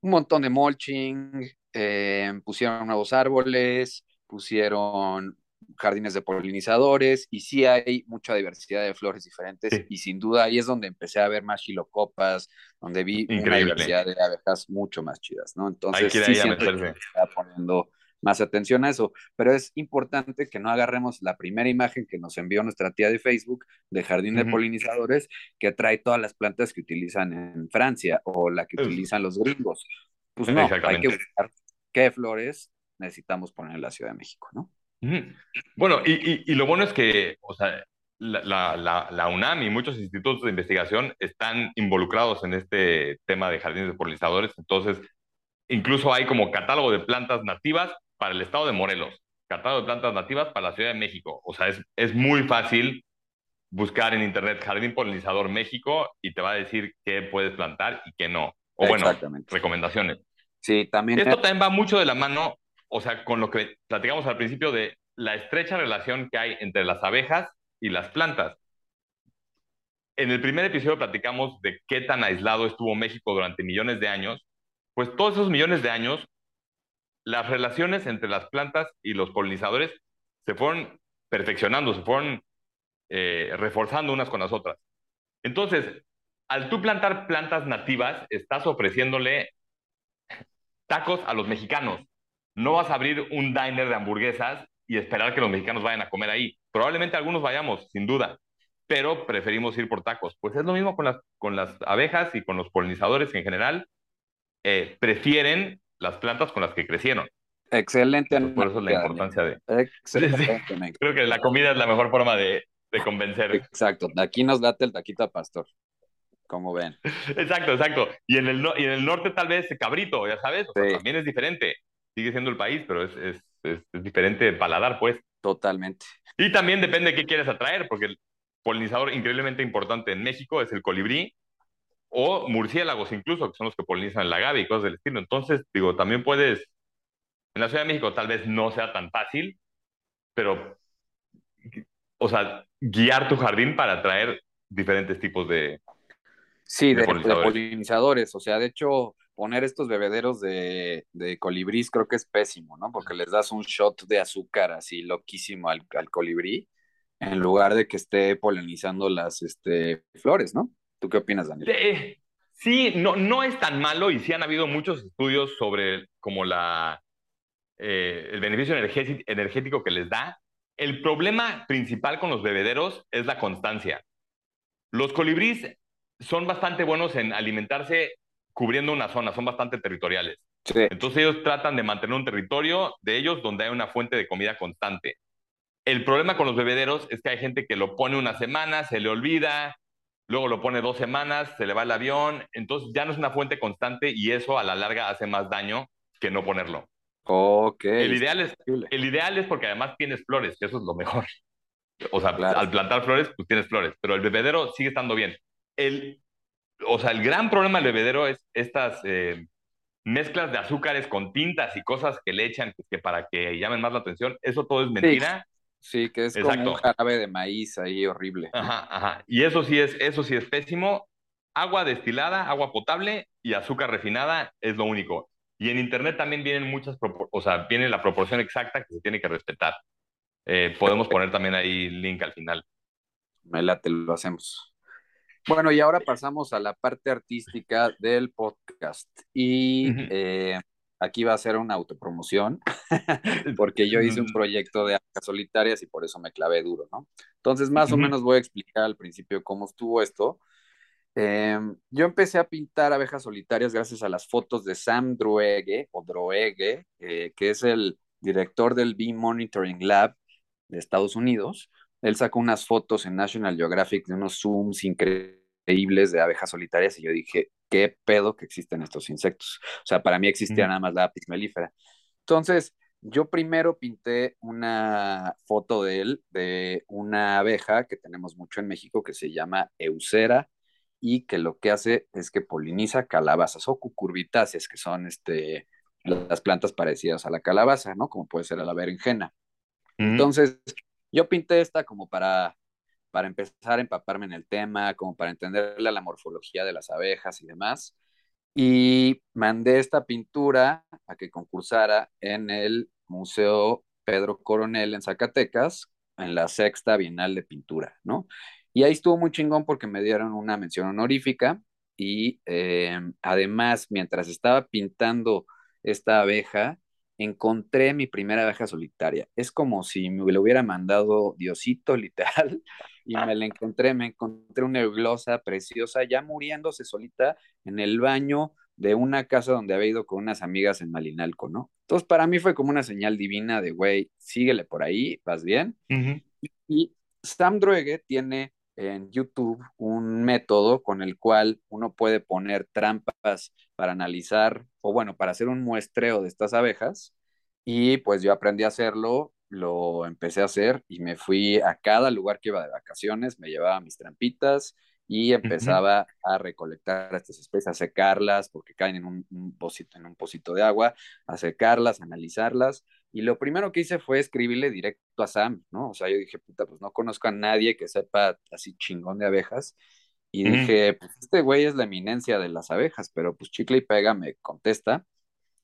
un montón de mulching, eh, pusieron nuevos árboles, pusieron jardines de polinizadores y sí hay mucha diversidad de flores diferentes y sin duda ahí es donde empecé a ver más chilocopas, donde vi una diversidad de abejas mucho más chidas, ¿no? Entonces sí siento que está poniendo más atención a eso, pero es importante que no agarremos la primera imagen que nos envió nuestra tía de Facebook de jardín de polinizadores que trae todas las plantas que utilizan en Francia o la que utilizan los gringos. Pues no, hay que buscar qué flores necesitamos poner en la Ciudad de México, ¿no? Bueno, y, lo bueno es que, o sea, la, la, UNAM y muchos institutos de investigación están involucrados en este tema de jardines de polinizadores, entonces incluso hay como catálogo de plantas nativas para el estado de Morelos, catálogo de plantas nativas para la Ciudad de México, o sea, es, es muy fácil buscar en internet Jardín Polinizador México y te va a decir qué puedes plantar y qué no, o bueno, recomendaciones. Sí, también. Esto también va mucho de la mano o sea, con lo que platicamos al principio de la estrecha relación que hay entre las abejas y las plantas. En el primer episodio platicamos de qué tan aislado estuvo México durante millones de años. Pues todos esos millones de años, las relaciones entre las plantas y los polinizadores se fueron perfeccionando, se fueron eh, reforzando unas con las otras. Entonces, al tú plantar plantas nativas, estás ofreciéndole tacos a los mexicanos. No vas a abrir un diner de hamburguesas y esperar que los mexicanos vayan a comer ahí. Probablemente algunos vayamos, sin duda, pero preferimos ir por tacos. Pues es lo mismo con las, con las abejas y con los polinizadores en general. Eh, prefieren las plantas con las que crecieron. Excelente. por eso la importancia de... Excelente. Creo que la comida es la mejor forma de, de convencer. Exacto. Aquí nos late el taquito a pastor. Como ven. Exacto, exacto. Y en el, y en el norte tal vez cabrito, ya sabes, también es diferente. sigue siendo el país, pero es, es, es, diferente paladar, pues. Totalmente. Y también depende de qué quieres atraer, porque el polinizador increíblemente importante en México es el colibrí o murciélagos incluso, que son los que polinizan el agave y cosas del estilo. Entonces, digo, también puedes, en la Ciudad de México tal vez no sea tan fácil, pero, o sea, guiar tu jardín para atraer diferentes tipos de, Sí, de, polinizadores. O sea, de hecho, poner estos bebederos de, de colibrís creo que es pésimo, ¿no? Porque les das un shot de azúcar así loquísimo al, al colibrí en lugar de que esté polinizando las este, flores, ¿no? ¿Tú qué opinas, Daniel? Sí, no, no es tan malo y sí han habido muchos estudios sobre como la, eh, el beneficio energético que les da. El problema principal con los bebederos es la constancia. Los colibríes son bastante buenos en alimentarse cubriendo una zona, son bastante territoriales. Entonces ellos tratan de mantener un territorio de ellos donde hay una fuente de comida constante. El problema con los bebederos es que hay gente que lo pone una semana, se le olvida, luego lo pone dos semanas, se le va el avión, entonces ya no es una fuente constante y eso a la larga hace más daño que no ponerlo. Ok. El ideal es, el ideal es porque además tienes flores, que eso es lo mejor. [laughs] O sea, al plantar flores, pues tienes flores, pero el bebedero sigue estando bien el, o sea, el gran problema del bebedero es estas eh, mezclas de azúcares con tintas y cosas que le echan que para que llamen más la atención. Eso todo es mentira. Sí, que es como un jarabe de maíz ahí horrible. Ajá, ajá. Y eso sí es, eso sí es pésimo. Agua destilada, agua potable y azúcar refinada es lo único. Y en internet también vienen muchas, o sea, viene la proporción exacta que se tiene que respetar. Eh, podemos poner también ahí link al final. Me late, lo hacemos. Bueno, y ahora pasamos a la parte artística del podcast. Y eh, aquí va a ser una autopromoción, [laughs] porque yo hice un proyecto de abejas solitarias y por eso me clavé duro, ¿no? Entonces, más o menos voy a explicar al principio cómo estuvo esto. Em, yo empecé a pintar abejas solitarias gracias a las fotos de Sam Druege, o Droege, eh, que es el director del Bee Monitoring Lab de Estados Unidos. Él sacó unas fotos en National Geographic de unos zooms increíbles de abejas solitarias y yo dije, ¿qué pedo que existen estos insectos? O sea, para mí existía nada más la apis melífera. Entonces, yo primero pinté una foto de él, de una abeja que tenemos mucho en México que se llama Eucera y que lo que hace es que poliniza calabazas o cucurbitáceas, que son este, las plantas parecidas a la calabaza, ¿no? Como puede ser a la berenjena. Entonces, yo pinté esta como para, para empezar a empaparme en el tema, como para entenderle la morfología de las abejas y demás. Y mandé esta pintura a que concursara en el Museo Pedro Coronel en Zacatecas, en la sexta Bienal de Pintura, ¿no? Y ahí estuvo muy chingón porque me dieron una mención honorífica y eh, además, mientras estaba pintando esta abeja, encontré mi primera abeja solitaria. Es como si me lo hubiera mandado Diosito, [laughs] literal, y me la encontré, me encontré una euglosa preciosa, ya muriéndose solita en el baño de una casa donde había ido con unas amigas en Malinalco, ¿no? Entonces, para mí fue como una señal divina de, güey, síguele por ahí, vas bien. Y Sam Druege tiene en YouTube un método con el cual uno puede poner trampas para analizar o bueno, para hacer un muestreo de estas abejas. Y pues yo aprendí a hacerlo, lo empecé a hacer y me fui a cada lugar que iba de vacaciones, me llevaba mis trampitas y empezaba a recolectar estas especies, a secarlas porque caen en un, un, pocito, en un pocito de agua, a secarlas, a analizarlas y lo primero que hice fue escribirle directo a Sam, ¿no? O sea, yo dije, puta, pues no conozco a nadie que sepa así chingón de abejas. Y dije, pues este güey es la eminencia de las abejas, pero pues chicle y pega me contesta.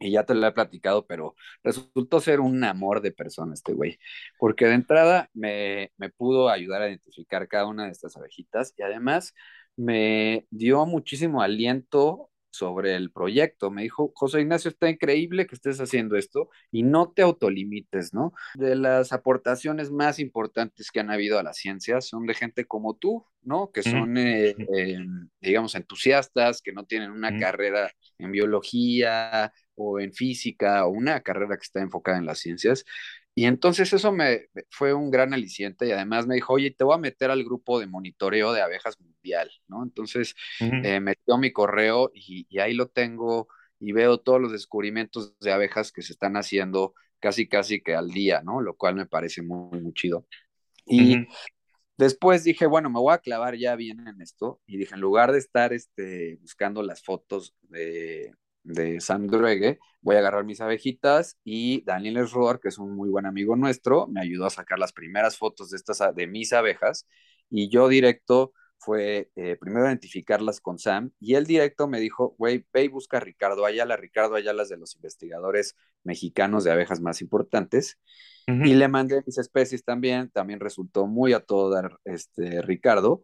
Y ya te lo he platicado, pero resultó ser un amor de persona este güey. Porque de entrada me, me pudo ayudar a identificar cada una de estas abejitas y además me dio muchísimo aliento sobre el proyecto. Me dijo, José Ignacio, está increíble que estés haciendo esto y no te autolimites, ¿no? De las aportaciones más importantes que han habido a la ciencia son de gente como tú, ¿no? Que son, eh, eh, digamos, entusiastas, que no tienen una carrera en biología o en física o una carrera que está enfocada en las ciencias y entonces eso me fue un gran aliciente y además me dijo, oye, te voy a meter al grupo de monitoreo de abejas mundial, ¿no? Entonces eh, metió mi correo y, ahí lo tengo y veo todos los descubrimientos de abejas que se están haciendo casi, casi que al día, ¿no? Lo cual me parece muy, muy chido. Y después dije, bueno, me voy a clavar ya bien en esto. Y dije, en lugar de estar este, buscando las fotos de, de Sam Druegue, voy a agarrar mis abejitas y Daniel Roar, que es un muy buen amigo nuestro, me ayudó a sacar las primeras fotos de, estas, de mis abejas y yo directo fue eh, primero identificarlas con Sam y él directo me dijo, güey, ve y busca a Ricardo Ayala. Ricardo Ayala es de los investigadores mexicanos de abejas más importantes. Y le mandé mis especies también, también resultó muy a todo dar este Ricardo.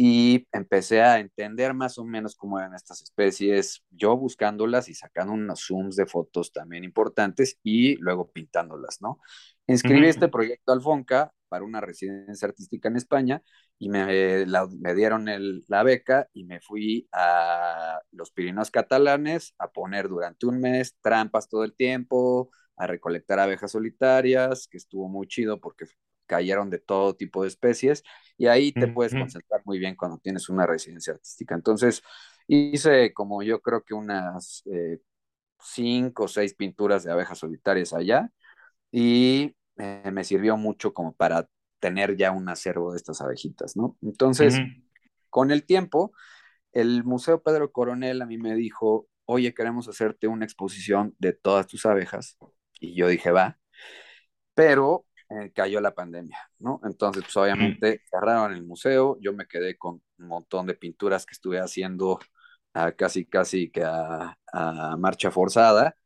Y empecé a entender más o menos cómo eran estas especies, yo buscándolas y sacando unos zooms de fotos también importantes y luego pintándolas, ¿no? Inscribí este proyecto al FONCA para una residencia artística en España y me, me dieron la beca y me fui a los Pirineos catalanes a poner durante un mes trampas todo el tiempo, a recolectar abejas solitarias, que estuvo muy chido porque cayeron de todo tipo de especies y ahí te puedes concentrar muy bien cuando tienes una residencia artística. Entonces hice como yo creo que unas eh, cinco o seis pinturas de abejas solitarias allá y eh, me sirvió mucho como para tener ya un acervo de estas abejitas, ¿no? Entonces, con el tiempo, el Museo Pedro Coronel a mí me dijo, oye, queremos hacerte una exposición de todas tus abejas. Y yo dije, va, pero eh, cayó la pandemia, ¿no? Entonces, pues obviamente cerraron el museo, yo me quedé con un montón de pinturas que estuve haciendo casi, casi que a, marcha forzada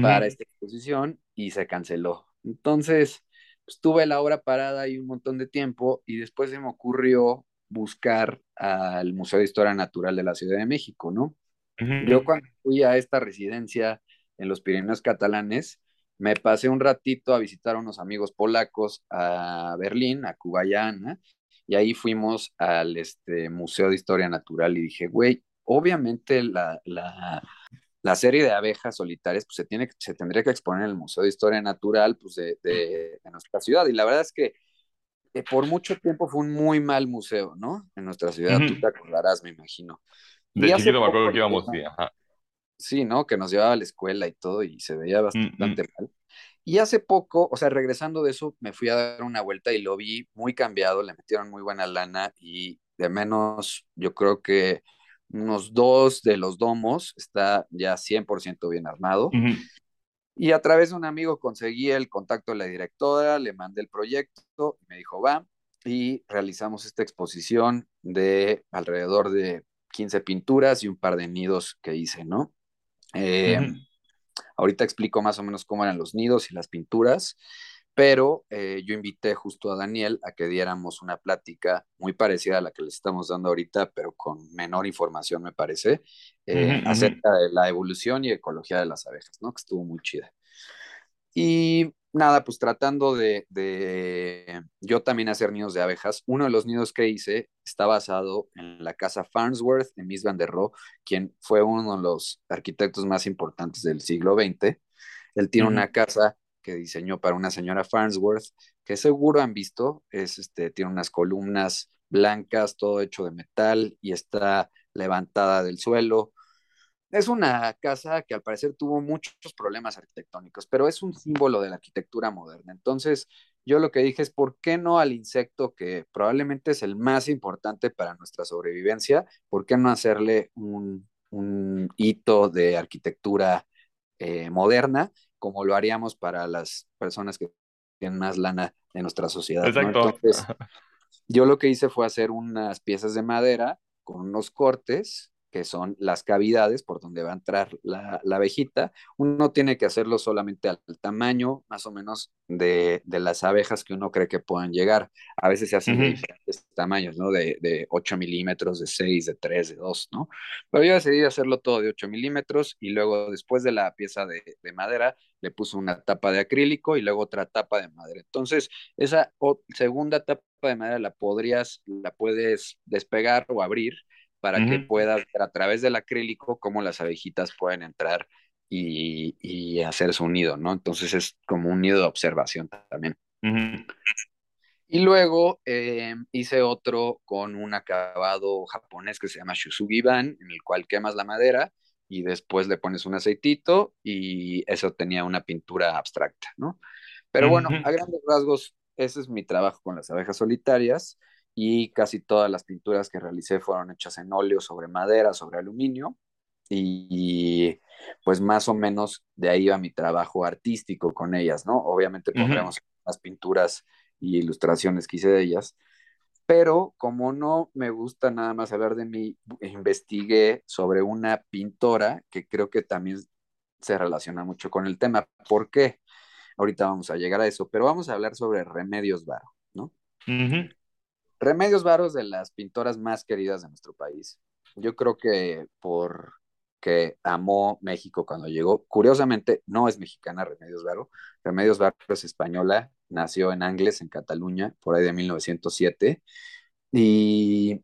para esta exposición y se canceló. Entonces, pues, tuve la obra parada ahí un montón de tiempo y después se me ocurrió buscar al Museo de Historia Natural de la Ciudad de México, ¿no? Yo cuando fui a esta residencia en los Pirineos catalanes, me pasé un ratito a visitar a unos amigos polacos a Berlín, a Cubayana, y ahí fuimos al este, Museo de Historia Natural y dije, güey, obviamente la, la, la serie de abejas solitarias pues, se, tiene, se tendría que exponer en el Museo de Historia Natural pues, de, de, nuestra ciudad. Y la verdad es que eh, por mucho tiempo fue un muy mal museo, ¿no? En nuestra ciudad, tú te acordarás, me imagino. De chiquito me acuerdo que íbamos, sí, Sí, ¿no? Que nos llevaba a la escuela y todo y se veía bastante mal. Y hace poco, o sea, regresando de eso, me fui a dar una vuelta y lo vi muy cambiado, le metieron muy buena lana y de menos, yo creo que unos dos de los domos, está ya 100% bien armado. Y a través de un amigo conseguí el contacto de la directora, le mandé el proyecto, me dijo, va, y realizamos esta exposición de alrededor de 15 pinturas y un par de nidos que hice, ¿no? Eh, ahorita explico más o menos cómo eran los nidos y las pinturas pero eh, yo invité justo a Daniel a que diéramos una plática muy parecida a la que le estamos dando ahorita, pero con menor información, me parece, eh, acerca de la evolución y ecología de las abejas, ¿no? Que estuvo muy chida. Y nada, pues tratando de, de, yo también hacer nidos de abejas, uno de los nidos que hice está basado en la casa Farnsworth de Miss Van der Rohe, quien fue uno de los arquitectos más importantes del siglo XX. Él tiene una casa que diseñó para una señora Farnsworth, que seguro han visto, es este, tiene unas columnas blancas, todo hecho de metal y está levantada del suelo. Es una casa que al parecer tuvo muchos problemas arquitectónicos, pero es un símbolo de la arquitectura moderna. Entonces, yo lo que dije es, ¿por qué no al insecto que probablemente es el más importante para nuestra sobrevivencia? ¿Por qué no hacerle un, hito de arquitectura eh, moderna como lo haríamos para las personas que tienen más lana en nuestra sociedad. Entonces, yo lo que hice fue hacer unas piezas de madera con unos cortes que son las cavidades por donde va a entrar la, la abejita. Uno tiene que hacerlo solamente al tamaño más o menos de, de, las abejas que uno cree que puedan llegar. A veces se hacen de diferentes tamaños, ¿no? De, de 8 milímetros, de 6, de 3, de 2, ¿no? Pero yo decidí hacerlo todo de 8 milímetros y luego después de la pieza de, de madera le puse una tapa de acrílico y luego otra tapa de madera. Entonces, esa segunda tapa de madera la podrías, la puedes despegar o abrir para que puedas ver a través del acrílico cómo las abejitas pueden entrar y, hacer su nido, ¿no? Entonces es como un nido de observación también. Y luego eh, hice otro con un acabado japonés que se llama Shusugiban, en el cual quemas la madera y después le pones un aceitito y eso tenía una pintura abstracta, ¿no? Pero bueno, a grandes rasgos, ese es mi trabajo con las abejas solitarias y casi todas las pinturas que realicé fueron hechas en óleo sobre madera, sobre aluminio y, pues más o menos de ahí va mi trabajo artístico con ellas, ¿no? Obviamente pondremos las pinturas y ilustraciones que hice de ellas, pero como no me gusta nada más hablar de mí, investigué sobre una pintora que creo que también se relaciona mucho con el tema. ¿Por qué? Ahorita vamos a llegar a eso, pero vamos a hablar sobre Remedios Varo, ¿no? Remedios Varo es de las pintoras más queridas de nuestro país. Yo creo que por que amó México cuando llegó. Curiosamente, no es mexicana Remedios Varo. Remedios Varo es española, nació en Angles, en Cataluña, por ahí de 1907. Y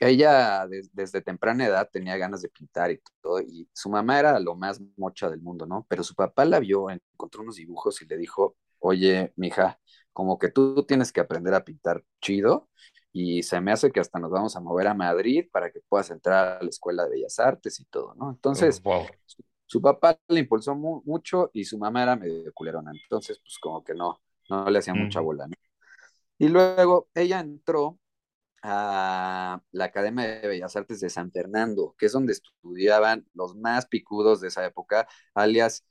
ella desde temprana edad tenía ganas de pintar y todo, y su mamá era lo más mocha del mundo, ¿no? Pero su papá la vio, encontró unos dibujos y le dijo, oye, mija, como que tú tienes que aprender a pintar chido, y se me hace que hasta nos vamos a mover a Madrid para que puedas entrar a la Escuela de Bellas Artes y todo, ¿no? Entonces, su, papá le impulsó mucho y su mamá era medio culerona, entonces, pues como que no, no le hacía mucha bola, ¿no? Y luego ella entró a la Academia de Bellas Artes de San Fernando, que es donde estudiaban los más picudos de esa época, alias,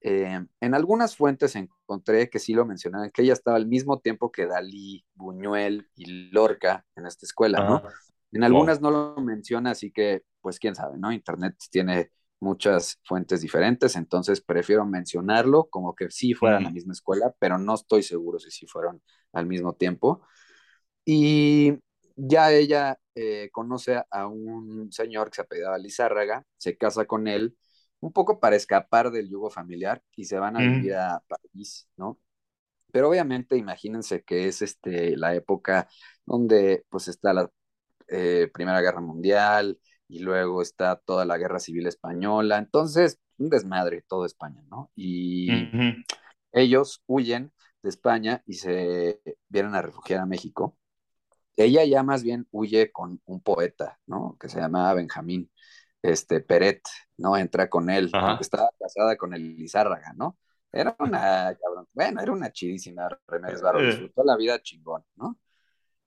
eh, en algunas fuentes encontré que sí lo mencionaban, que ella estaba al mismo tiempo que Dalí, Buñuel y Lorca en esta escuela, ¿no? En algunas no lo menciona, así que, pues quién sabe, ¿no? Internet tiene muchas fuentes diferentes, entonces prefiero mencionarlo como que sí fueran a la misma escuela, pero no estoy seguro si sí fueron al mismo tiempo. Y ya ella eh, conoce a un señor que se apellidaba Lizárraga, se casa con él, un poco para escapar del yugo familiar y se van a vivir a París, ¿no? Pero obviamente imagínense que es este, la época donde pues está la eh, Primera Guerra Mundial, y luego está toda la guerra civil española, entonces un desmadre todo España, ¿no? Y ellos huyen de España y se vienen a refugiar a México. Ella ya más bien huye con un poeta, ¿no? Que se llamaba Benjamín este, Peret, ¿no? Entra con él, estaba casada con el Lizárraga, ¿no? Era una, cabrón, bueno, era una chidísima Remedios Barro, eh. disfrutó la vida chingón, ¿no?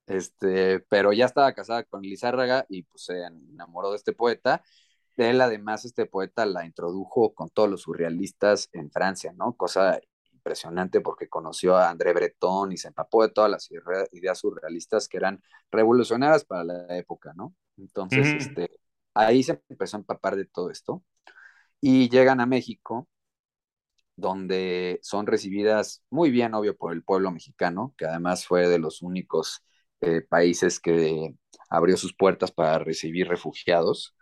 Este, pero ya estaba casada con Lizárraga y pues se enamoró de este poeta. Él además, este poeta la introdujo con todos los surrealistas en Francia, ¿no? Cosa impresionante porque conoció a André Breton y se empapó de todas las ideas surrealistas que eran revolucionarias para la época, ¿no? Entonces, este, ahí se empezó a empapar de todo esto y llegan a México donde son recibidas muy bien, obvio, por el pueblo mexicano, que además fue de los únicos eh, países que abrió sus puertas para recibir refugiados,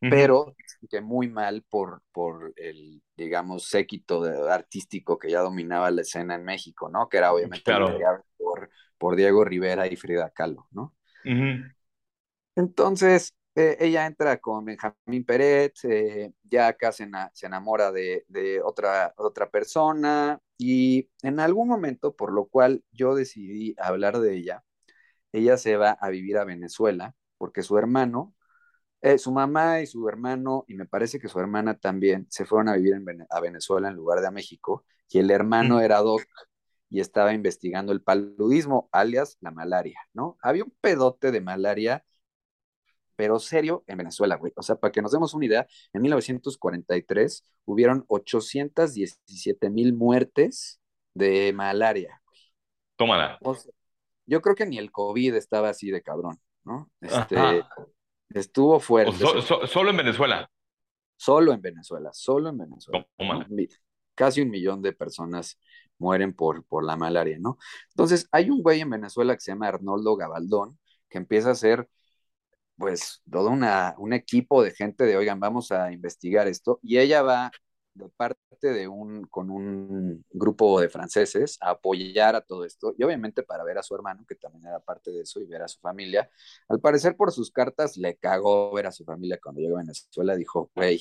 pero que muy mal por, por el, digamos, séquito artístico que ya dominaba la escena en México, ¿no? Que era obviamente por, por, Diego Rivera y Frida Kahlo, ¿no? Entonces, eh, ella entra con Benjamín Peret, eh, ya acá se, enamora de, de, otra, otra persona y en algún momento, por lo cual yo decidí hablar de ella, ella se va a vivir a Venezuela porque su hermano, eh, su mamá y su hermano, y me parece que su hermana también, se fueron a vivir a Venezuela en lugar de a México, y el hermano mm. era doc y estaba investigando el paludismo, alias la malaria, ¿no? Había un pedote de malaria, pero serio, en Venezuela, güey. O sea, para que nos demos una idea, en 1943 hubieron 817 mil muertes de malaria. Tómala. Yo creo que ni el COVID estaba así de cabrón, ¿no? Este, estuvo fuerte. solo en Venezuela. Solo en Venezuela, solo en Venezuela. Casi un millón de personas mueren por, por la malaria, ¿no? Entonces, hay un güey en Venezuela que se llama Arnoldo Gabaldón, que empieza a hacer, pues, todo una, un equipo de gente de, oigan, vamos a investigar esto, y ella va de parte de un, con un grupo de franceses a apoyar a todo esto y obviamente para ver a su hermano, que también era parte de eso, y ver a su familia. Al parecer por sus cartas le cagó ver a su familia cuando llegó a Venezuela, dijo, güey,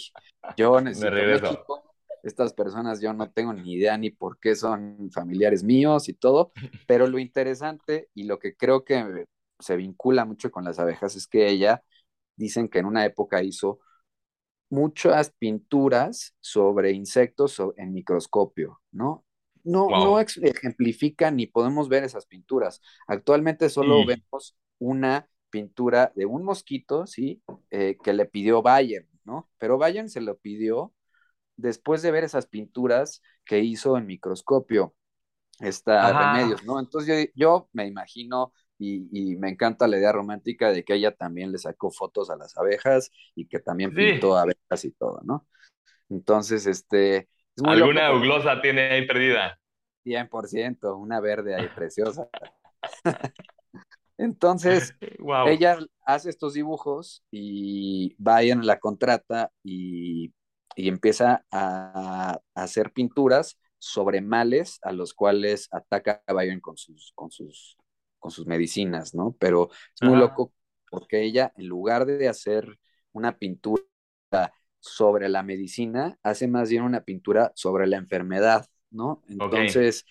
yo [laughs] necesito México, estas personas yo no tengo ni idea ni por qué son familiares míos y todo, [laughs] pero lo interesante y lo que creo que se vincula mucho con las abejas es que ella, dicen que en una época hizo muchas pinturas sobre insectos en microscopio, ¿no? No, no ejemplifican ni podemos ver esas pinturas. Actualmente solo vemos una pintura de un mosquito, ¿sí? Eh, que le pidió Bayern, ¿no? Pero Bayern se lo pidió después de ver esas pinturas que hizo en microscopio, esta Remedios, ¿no? Entonces yo, me imagino y, me encanta la idea romántica de que ella también le sacó fotos a las abejas y que también pintó abejas y todo, ¿no? Entonces, este... ¿Alguna uglosa tiene ahí perdida? 100%, una verde ahí preciosa. [laughs] Entonces, ella hace estos dibujos y Bayern la contrata y, empieza a, hacer pinturas sobre males a los cuales ataca a Bayern con sus, con sus, con sus medicinas, ¿no? Pero es muy loco porque ella, en lugar de hacer una pintura sobre la medicina, hace más bien una pintura sobre la enfermedad, ¿no? Entonces,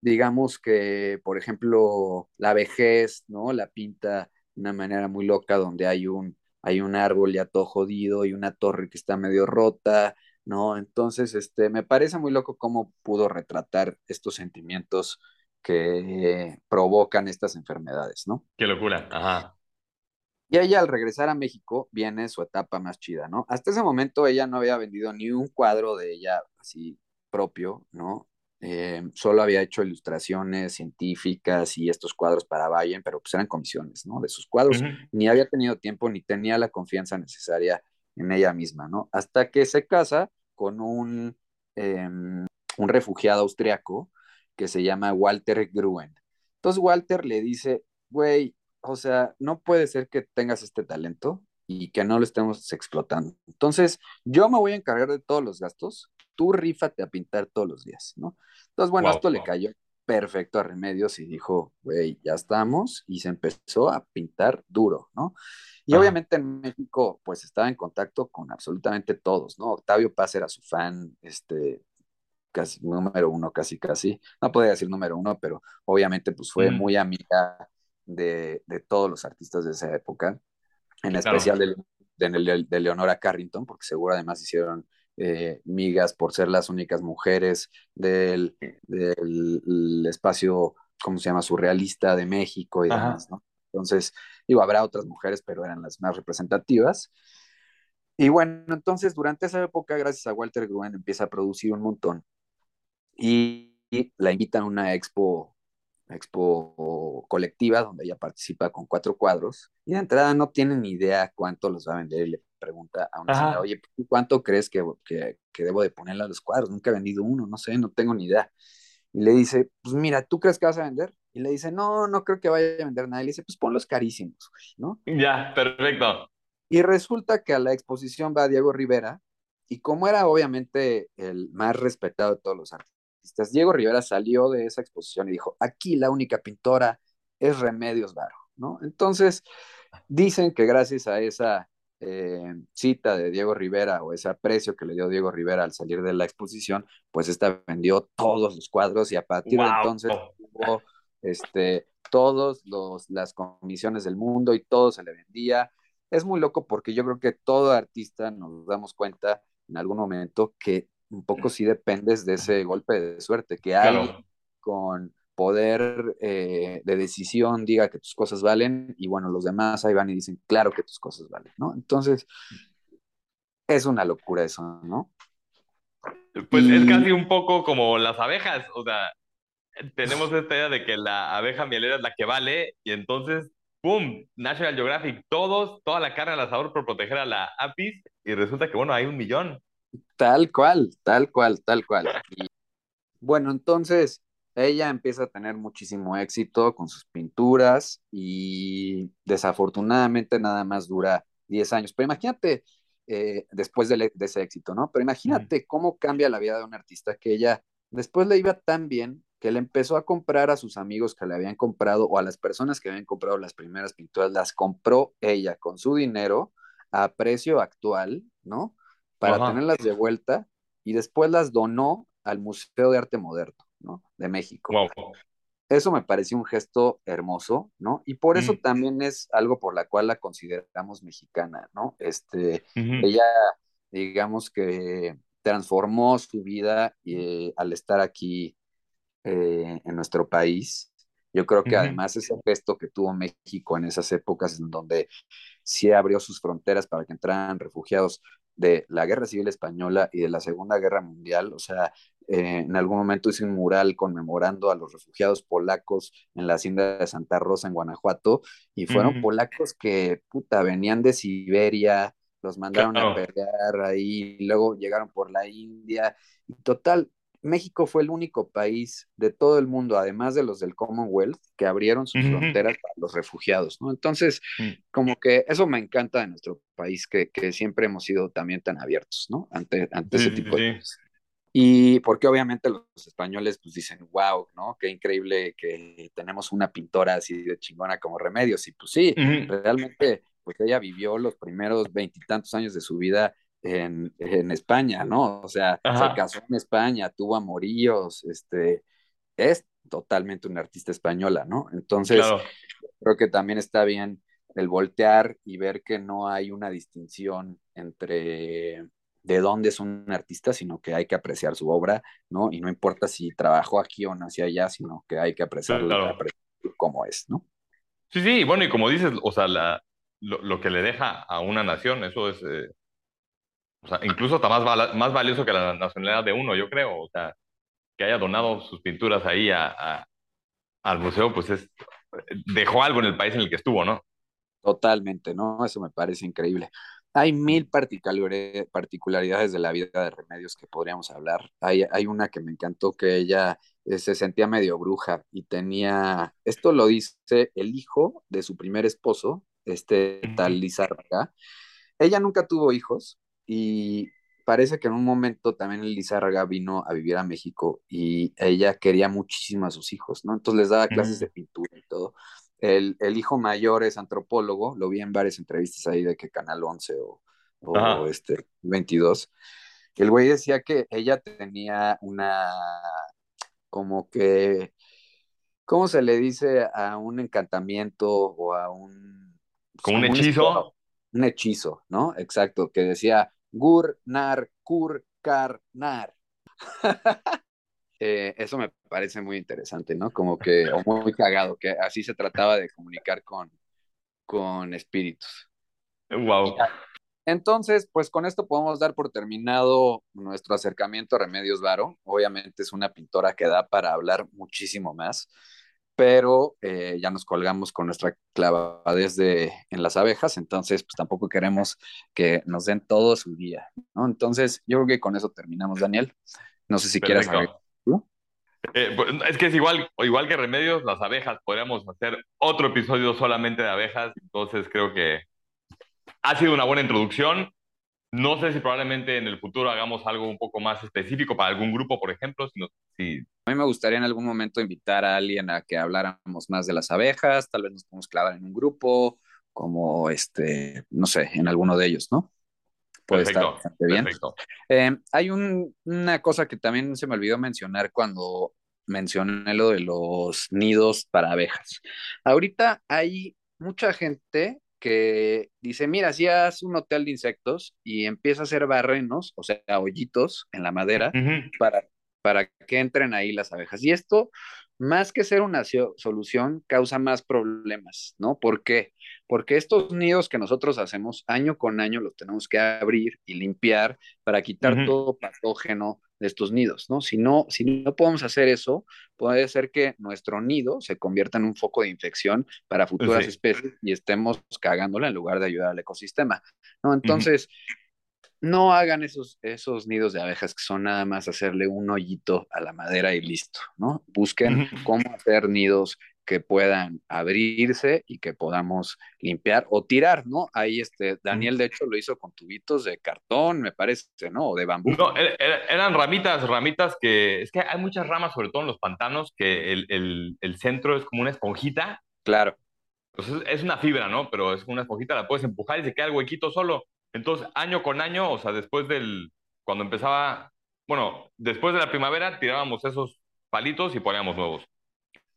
digamos que, por ejemplo, la vejez, ¿no? La pinta de una manera muy loca donde hay un, hay un árbol ya todo jodido y una torre que está medio rota, ¿no? Entonces, este, me parece muy loco cómo pudo retratar estos sentimientos que provocan estas enfermedades, ¿no? Qué locura, ajá. Y ella al regresar a México viene su etapa más chida, ¿no? Hasta ese momento ella no había vendido ni un cuadro de ella así propio, ¿no? Eh, solo había hecho ilustraciones científicas y estos cuadros para Bayern, pero pues eran comisiones, ¿no? De sus cuadros. Ni había tenido tiempo ni tenía la confianza necesaria en ella misma, ¿no? Hasta que se casa con un, em, un refugiado austriaco que se llama Walter Gruen. Entonces Walter le dice, güey, o sea, no puede ser que tengas este talento y que no lo estemos explotando. Entonces, yo me voy a encargar de todos los gastos, tú rífate a pintar todos los días, ¿no? Entonces, bueno, esto le cayó perfecto a Remedios y dijo, güey, ya estamos, y se empezó a pintar duro, ¿no? Y obviamente en México, pues estaba en contacto con absolutamente todos, ¿no? Octavio Paz era su fan, este, casi número uno, casi, casi, no podía decir número uno, pero obviamente pues fue muy amiga de, todos los artistas de esa época, en especial de, de, Leonora Carrington, porque seguro además hicieron eh, migas por ser las únicas mujeres del, del, espacio, ¿cómo se llama?, surrealista de México y demás, ¿no? Entonces, digo, habrá otras mujeres, pero eran las más representativas. Y bueno, entonces durante esa época, gracias a Walter Gruen, empieza a producir un montón. Y, la invitan a una expo, expo colectiva donde ella participa con cuatro cuadros. Y de entrada no tiene ni idea cuánto los va a vender. Y le pregunta a una señora, oye, ¿cuánto crees que, que, debo de ponerle a los cuadros? Nunca he vendido uno, no sé, no tengo ni idea. Y le dice, pues mira, ¿tú crees que vas a vender? Y le dice, no, no creo que vaya a vender nada. Y le dice, pues ponlos carísimos, ¿no? Ya, perfecto. Y resulta que a la exposición va Diego Rivera, y como era obviamente el más respetado de todos los artistas, Diego Rivera salió de esa exposición y dijo, aquí la única pintora es Remedios Varo, ¿no? Entonces, dicen que gracias a esa eh, cita de Diego Rivera o ese aprecio que le dio Diego Rivera al salir de la exposición, pues esta vendió todos los cuadros y a partir de entonces hubo este, todas las comisiones del mundo y todo se le vendía. Es muy loco porque yo creo que todo artista nos damos cuenta en algún momento que un poco sí dependes de ese golpe de suerte que hay con poder eh, de decisión diga que tus cosas valen y bueno, los demás ahí van y dicen, claro que tus cosas valen, ¿no? Entonces, es una locura eso, ¿no? Pues es casi un poco como las abejas, o sea, tenemos esta idea de que la abeja mielera es la que vale y entonces, ¡pum! National Geographic, todos, toda la carne al asador por proteger a la apis y resulta que, bueno, hay un millón. Tal cual, tal cual, tal cual. bueno, entonces, ella empieza a tener muchísimo éxito con sus pinturas y desafortunadamente nada más dura 10 años. Pero imagínate, eh, después de, ese éxito, ¿no? Pero imagínate cómo cambia la vida de un artista que ella después le iba tan bien que le empezó a comprar a sus amigos que le habían comprado o a las personas que habían comprado las primeras pinturas, las compró ella con su dinero a precio actual, ¿no? Para tenerlas de vuelta y después las donó al Museo de Arte Moderno. ¿no? De México. Eso me pareció un gesto hermoso, ¿no? Y por eso mm. también es algo por la cual la consideramos mexicana, ¿no? Este, ella digamos que transformó su vida eh, al estar aquí eh, en nuestro país. Yo creo que además ese gesto que tuvo México en esas épocas en donde sí abrió sus fronteras para que entraran refugiados de la Guerra Civil Española y de la Segunda Guerra Mundial, o sea, eh, en algún momento hice un mural conmemorando a los refugiados polacos en la hacienda de Santa Rosa en Guanajuato, y fueron polacos que, puta, venían de Siberia, los mandaron a pelear ahí, y luego llegaron por la India, y total, México fue el único país de todo el mundo, además de los del Commonwealth, que abrieron sus fronteras para los refugiados, ¿no? Entonces, mm. como que eso me encanta de nuestro país, que, siempre hemos sido también tan abiertos, ¿no? Ante, ante ese tipo de cosas. Y porque obviamente los españoles pues dicen, wow, ¿no? Qué increíble que tenemos una pintora así de chingona como Remedios. Y pues sí, realmente, pues ella vivió los primeros veintitantos años de su vida en, en, España, ¿no? O sea, se casó en España, tuvo amoríos, este, es totalmente una artista española, ¿no? Entonces, creo que también está bien el voltear y ver que no hay una distinción entre de dónde es un artista, sino que hay que apreciar su obra, ¿no? Y no importa si trabajó aquí o nació allá, sino que hay que apreciarlo como es, ¿no? Sí, sí, bueno, y como dices, o sea, la, lo, que le deja a una nación, eso es, eh, o sea, incluso está más, más valioso que la nacionalidad de uno, yo creo. O sea, que haya donado sus pinturas ahí a, al museo, pues es, dejó algo en el país en el que estuvo, ¿no? Totalmente, ¿no? Eso me parece increíble. Hay mil particularidades de la vida de Remedios que podríamos hablar. Hay, hay una que me encantó que ella eh, se sentía medio bruja y tenía, esto lo dice el hijo de su primer esposo, este tal Lizarraga. Ella nunca tuvo hijos, y parece que en un momento también Lizárraga vino a vivir a México y ella quería muchísimo a sus hijos, ¿no? Entonces les daba clases de mm. pintura y todo. El, hijo mayor es antropólogo, lo vi en varias entrevistas ahí de que Canal 11 o, o este 22. El güey decía que ella tenía una, como que, ¿cómo se le dice a un encantamiento o a un... Como un hechizo. Un hechizo, ¿no? Exacto, que decía, gur, nar, cur, car, nar. [laughs] Eh, eso me parece muy interesante, ¿no? Como que, o muy cagado, que así se trataba de comunicar con, con espíritus. Wow. Entonces, pues con esto podemos dar por terminado nuestro acercamiento a Remedios Varo. Obviamente es una pintora que da para hablar muchísimo más pero eh, ya nos colgamos con nuestra clavadez de, en las abejas, entonces pues tampoco queremos que nos den todo su día, ¿no? Entonces yo creo que con eso terminamos, Daniel. No sé si quieres eh, pues, es que es igual, igual que remedios, las abejas, podríamos hacer otro episodio solamente de abejas, entonces creo que ha sido una buena introducción. No sé si probablemente en el futuro hagamos algo un poco más específico para algún grupo, por ejemplo. Si, A mí me gustaría en algún momento invitar a alguien a que habláramos más de las abejas, tal vez nos podemos clavar en un grupo, como este, no sé, en alguno de ellos, ¿no? Puede estar bastante bien. Eh, hay una cosa que también se me olvidó mencionar cuando mencioné lo de los nidos para abejas. Ahorita hay mucha gente que dice, mira, si haces un hotel de insectos y empieza a hacer barrenos, o sea, hoyitos en la madera, para, para que entren ahí las abejas. Y esto, más que ser una solución, causa más problemas, ¿no? ¿Por qué? Porque estos nidos que nosotros hacemos año con año los tenemos que abrir y limpiar para quitar todo patógeno de estos nidos, ¿no? Si no, si no podemos hacer eso, puede ser que nuestro nido se convierta en un foco de infección para futuras especies y estemos cagándola en lugar de ayudar al ecosistema, ¿no? Entonces, no hagan esos, esos nidos de abejas que son nada más hacerle un hoyito a la madera y listo, ¿no? Busquen cómo hacer nidos que puedan abrirse y que podamos limpiar o tirar, ¿no? Ahí este, Daniel de hecho lo hizo con tubitos de cartón, me parece, ¿no? O de bambú. No, er, er, eran ramitas, ramitas que, es que hay muchas ramas, sobre todo en los pantanos, que el, centro es como una esponjita. Claro. Pues es una fibra, ¿no? Pero es una esponjita, la puedes empujar y se queda el huequito solo. Entonces, año con año, o sea, después del, cuando empezaba, bueno, después de la primavera, tirábamos esos palitos y poníamos nuevos.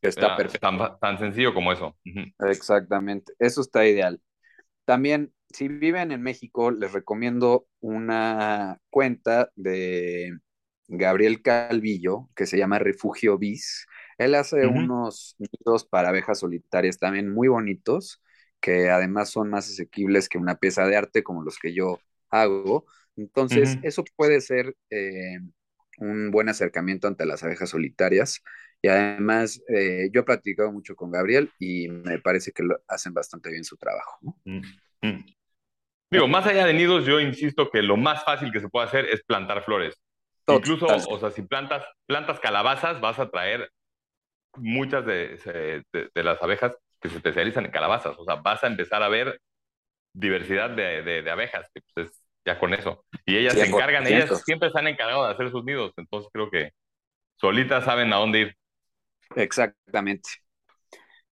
Está perfecto. Tan, sencillo como eso. Exactamente, eso está ideal. También si viven en México, les recomiendo una cuenta de Gabriel Calvillo que se llama Refugio Bis. Él hace unos nidos para abejas solitarias también muy bonitos, que además son más asequibles que una pieza de arte como los que yo hago. Entonces, eso puede ser eh, un buen acercamiento ante las abejas solitarias. Y además, eh, yo he platicado mucho con Gabriel y me parece que lo hacen bastante bien su trabajo. Mm, mm. Digo, más allá de nidos, yo insisto que lo más fácil que se puede hacer es plantar flores. Incluso, o sea, si plantas, plantas calabazas, vas a traer muchas de, de, las abejas que se especializan en calabazas. O sea, vas a empezar a ver diversidad de, de abejas, que pues es ya con eso. Y ellas se encargan, ellas siempre se han encargado de hacer sus nidos, entonces creo que solitas saben a dónde ir. Exactamente.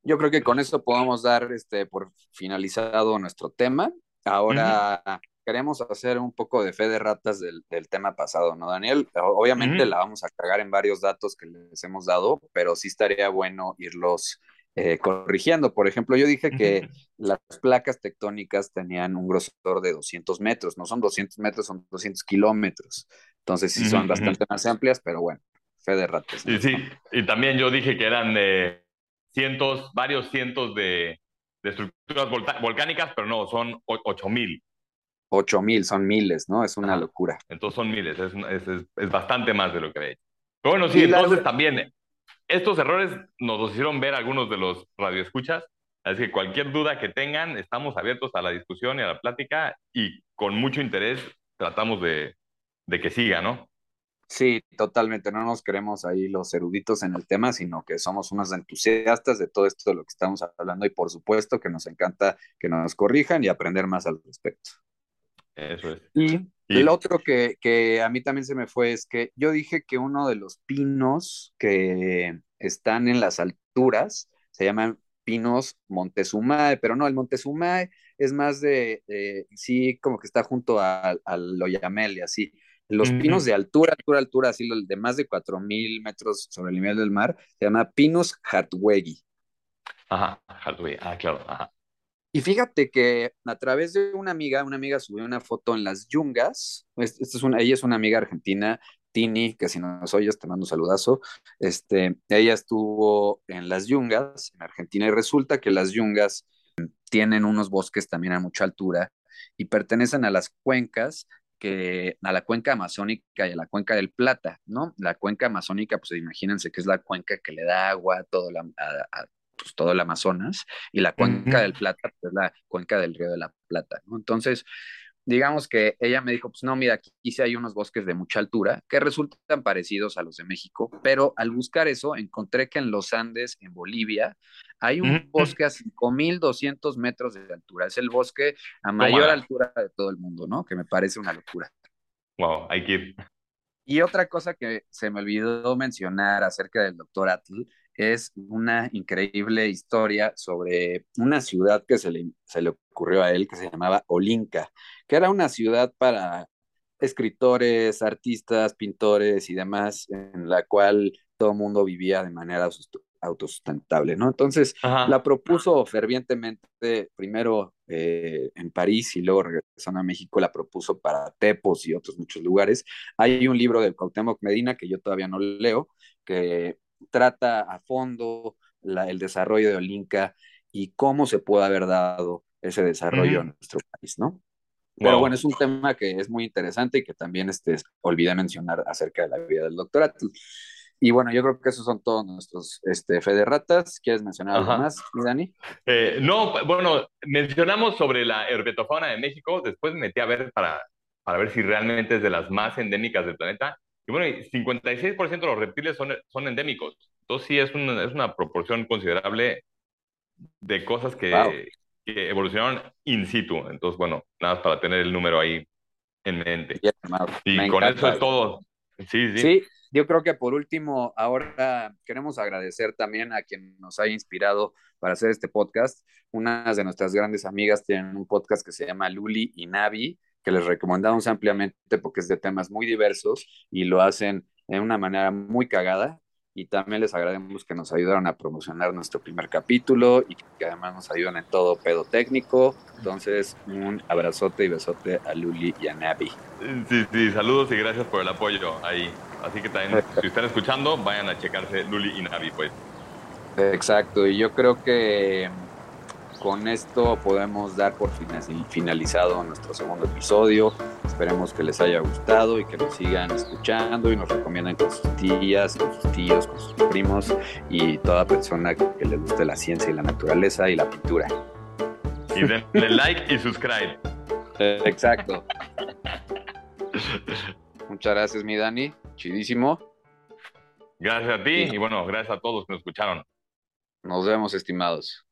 Yo creo que con esto podemos dar este, por finalizado nuestro tema. Ahora queremos hacer un poco de fe de ratas del, tema pasado, ¿no, Daniel? Obviamente la vamos a cagar en varios datos que les hemos dado, pero sí estaría bueno irlos eh, corrigiendo. Por ejemplo, yo dije que las placas tectónicas tenían un grosor de 200 metros, no son 200 metros, son 200 kilómetros. Entonces sí son bastante más amplias, pero bueno, fe de ratas. Sí, sí, y también yo dije que eran de cientos, varios cientos de, estructuras volcánicas, pero no, son 8000. 8000, son miles, ¿no? Es una locura. Entonces son miles, es, es, bastante más de lo que había Pero bueno, sí, entonces también estos errores nos los hicieron ver algunos de los radioescuchas, así que cualquier duda que tengan, estamos abiertos a la discusión y a la plática y con mucho interés tratamos de, que siga, ¿no? Sí, totalmente. No nos queremos ahí los eruditos en el tema, sino que somos unos entusiastas de todo esto de lo que estamos hablando y por supuesto que nos encanta que nos corrijan y aprender más al respecto. Eso es. Y el otro que, a mí también se me fue es que yo dije que uno de los pinos que están en las alturas se llaman pinos Montezumae, pero no, el Montezumae es más de, sí, como que está junto al Loyamel y así. Los pinos de altura, altura, altura, así de más de 4.000 metros sobre el nivel del mar, se llama pinos Hartwegi. Ajá, Hartwegi, ah, claro, ajá. Y fíjate que a través de una amiga, una amiga subió una foto en las yungas. Esta es una, ella es una amiga argentina, Tini, que si no nos oyes, te mando un saludazo. Este, ella estuvo en las yungas, en Argentina, y resulta que las yungas tienen unos bosques también a mucha altura y pertenecen a las cuencas que a la cuenca amazónica y a la cuenca del Plata, ¿no? La cuenca amazónica, pues imagínense que es la cuenca que le da agua a todo la, a, pues, todo el Amazonas, y la cuenca del Plata, pues, es la cuenca del Río de la Plata, ¿no? Entonces, digamos que ella me dijo, pues no, mira, aquí sí hay unos bosques de mucha altura que resultan parecidos a los de México, pero al buscar eso encontré que en los Andes, en Bolivia, hay un bosque a 5.200 metros de altura. Es el bosque a mayor altura de todo el mundo, ¿no? Que me parece una locura. Wow, hay que. Y otra cosa que se me olvidó mencionar acerca del doctor Atl es una increíble historia sobre una ciudad que se le, se le ocurrió a él, que se llamaba Olinka, que era una ciudad para escritores, artistas, pintores y demás, en la cual todo el mundo vivía de manera autosustentable, ¿no? Entonces la propuso fervientemente, primero eh, en París y luego regresando a México, la propuso para Tepos y otros muchos lugares. Hay un libro de Cuauhtémoc Medina que yo todavía no leo, que trata a fondo el desarrollo de Olinka y cómo se puede haber dado ese desarrollo en nuestro país, ¿no? Pero bueno, es un tema que es muy interesante y que también este, olvidé mencionar acerca de la vida del doctorato. Y bueno, yo creo que esos son todos nuestros este, fe de ratas. ¿Quieres mencionar algo más, Dani? Eh, no, bueno, mencionamos sobre la herpetofauna de México. Después me metí a ver para, para ver si realmente es de las más endémicas del planeta. Y bueno, 56% de los reptiles son, son endémicos. Entonces sí es una, es una proporción considerable de cosas que, que, evolucionaron in situ. Entonces, bueno, nada más para tener el número ahí en mente. y con eso es todo. Sí, sí. Sí, yo creo que por último, ahora queremos agradecer también a quien nos ha inspirado para hacer este podcast. Unas de nuestras grandes amigas tienen un podcast que se llama Luli y Navi que les recomendamos ampliamente porque es de temas muy diversos y lo hacen de una manera muy cagada. Y también les agradecemos que nos ayudaron a promocionar nuestro primer capítulo y que además nos ayudan en todo pedo técnico. Entonces, un abrazote y besote a Luli y a Navi. Sí, sí, saludos y gracias por el apoyo ahí. Así que también, si están escuchando, vayan a checarse Luli y Navi, pues. Exacto, y yo creo que con esto podemos dar por finalizado nuestro segundo episodio. Esperemos que les haya gustado y que nos sigan escuchando y nos recomienden con sus tías, con sus tíos, con sus primos y toda persona que le guste la ciencia y la naturaleza y la pintura. Y denle like y subscribe. [laughs] Exacto. Muchas gracias, mi Dani. Chidísimo. Gracias a ti y bueno, gracias a todos que nos escucharon. Nos vemos, estimados.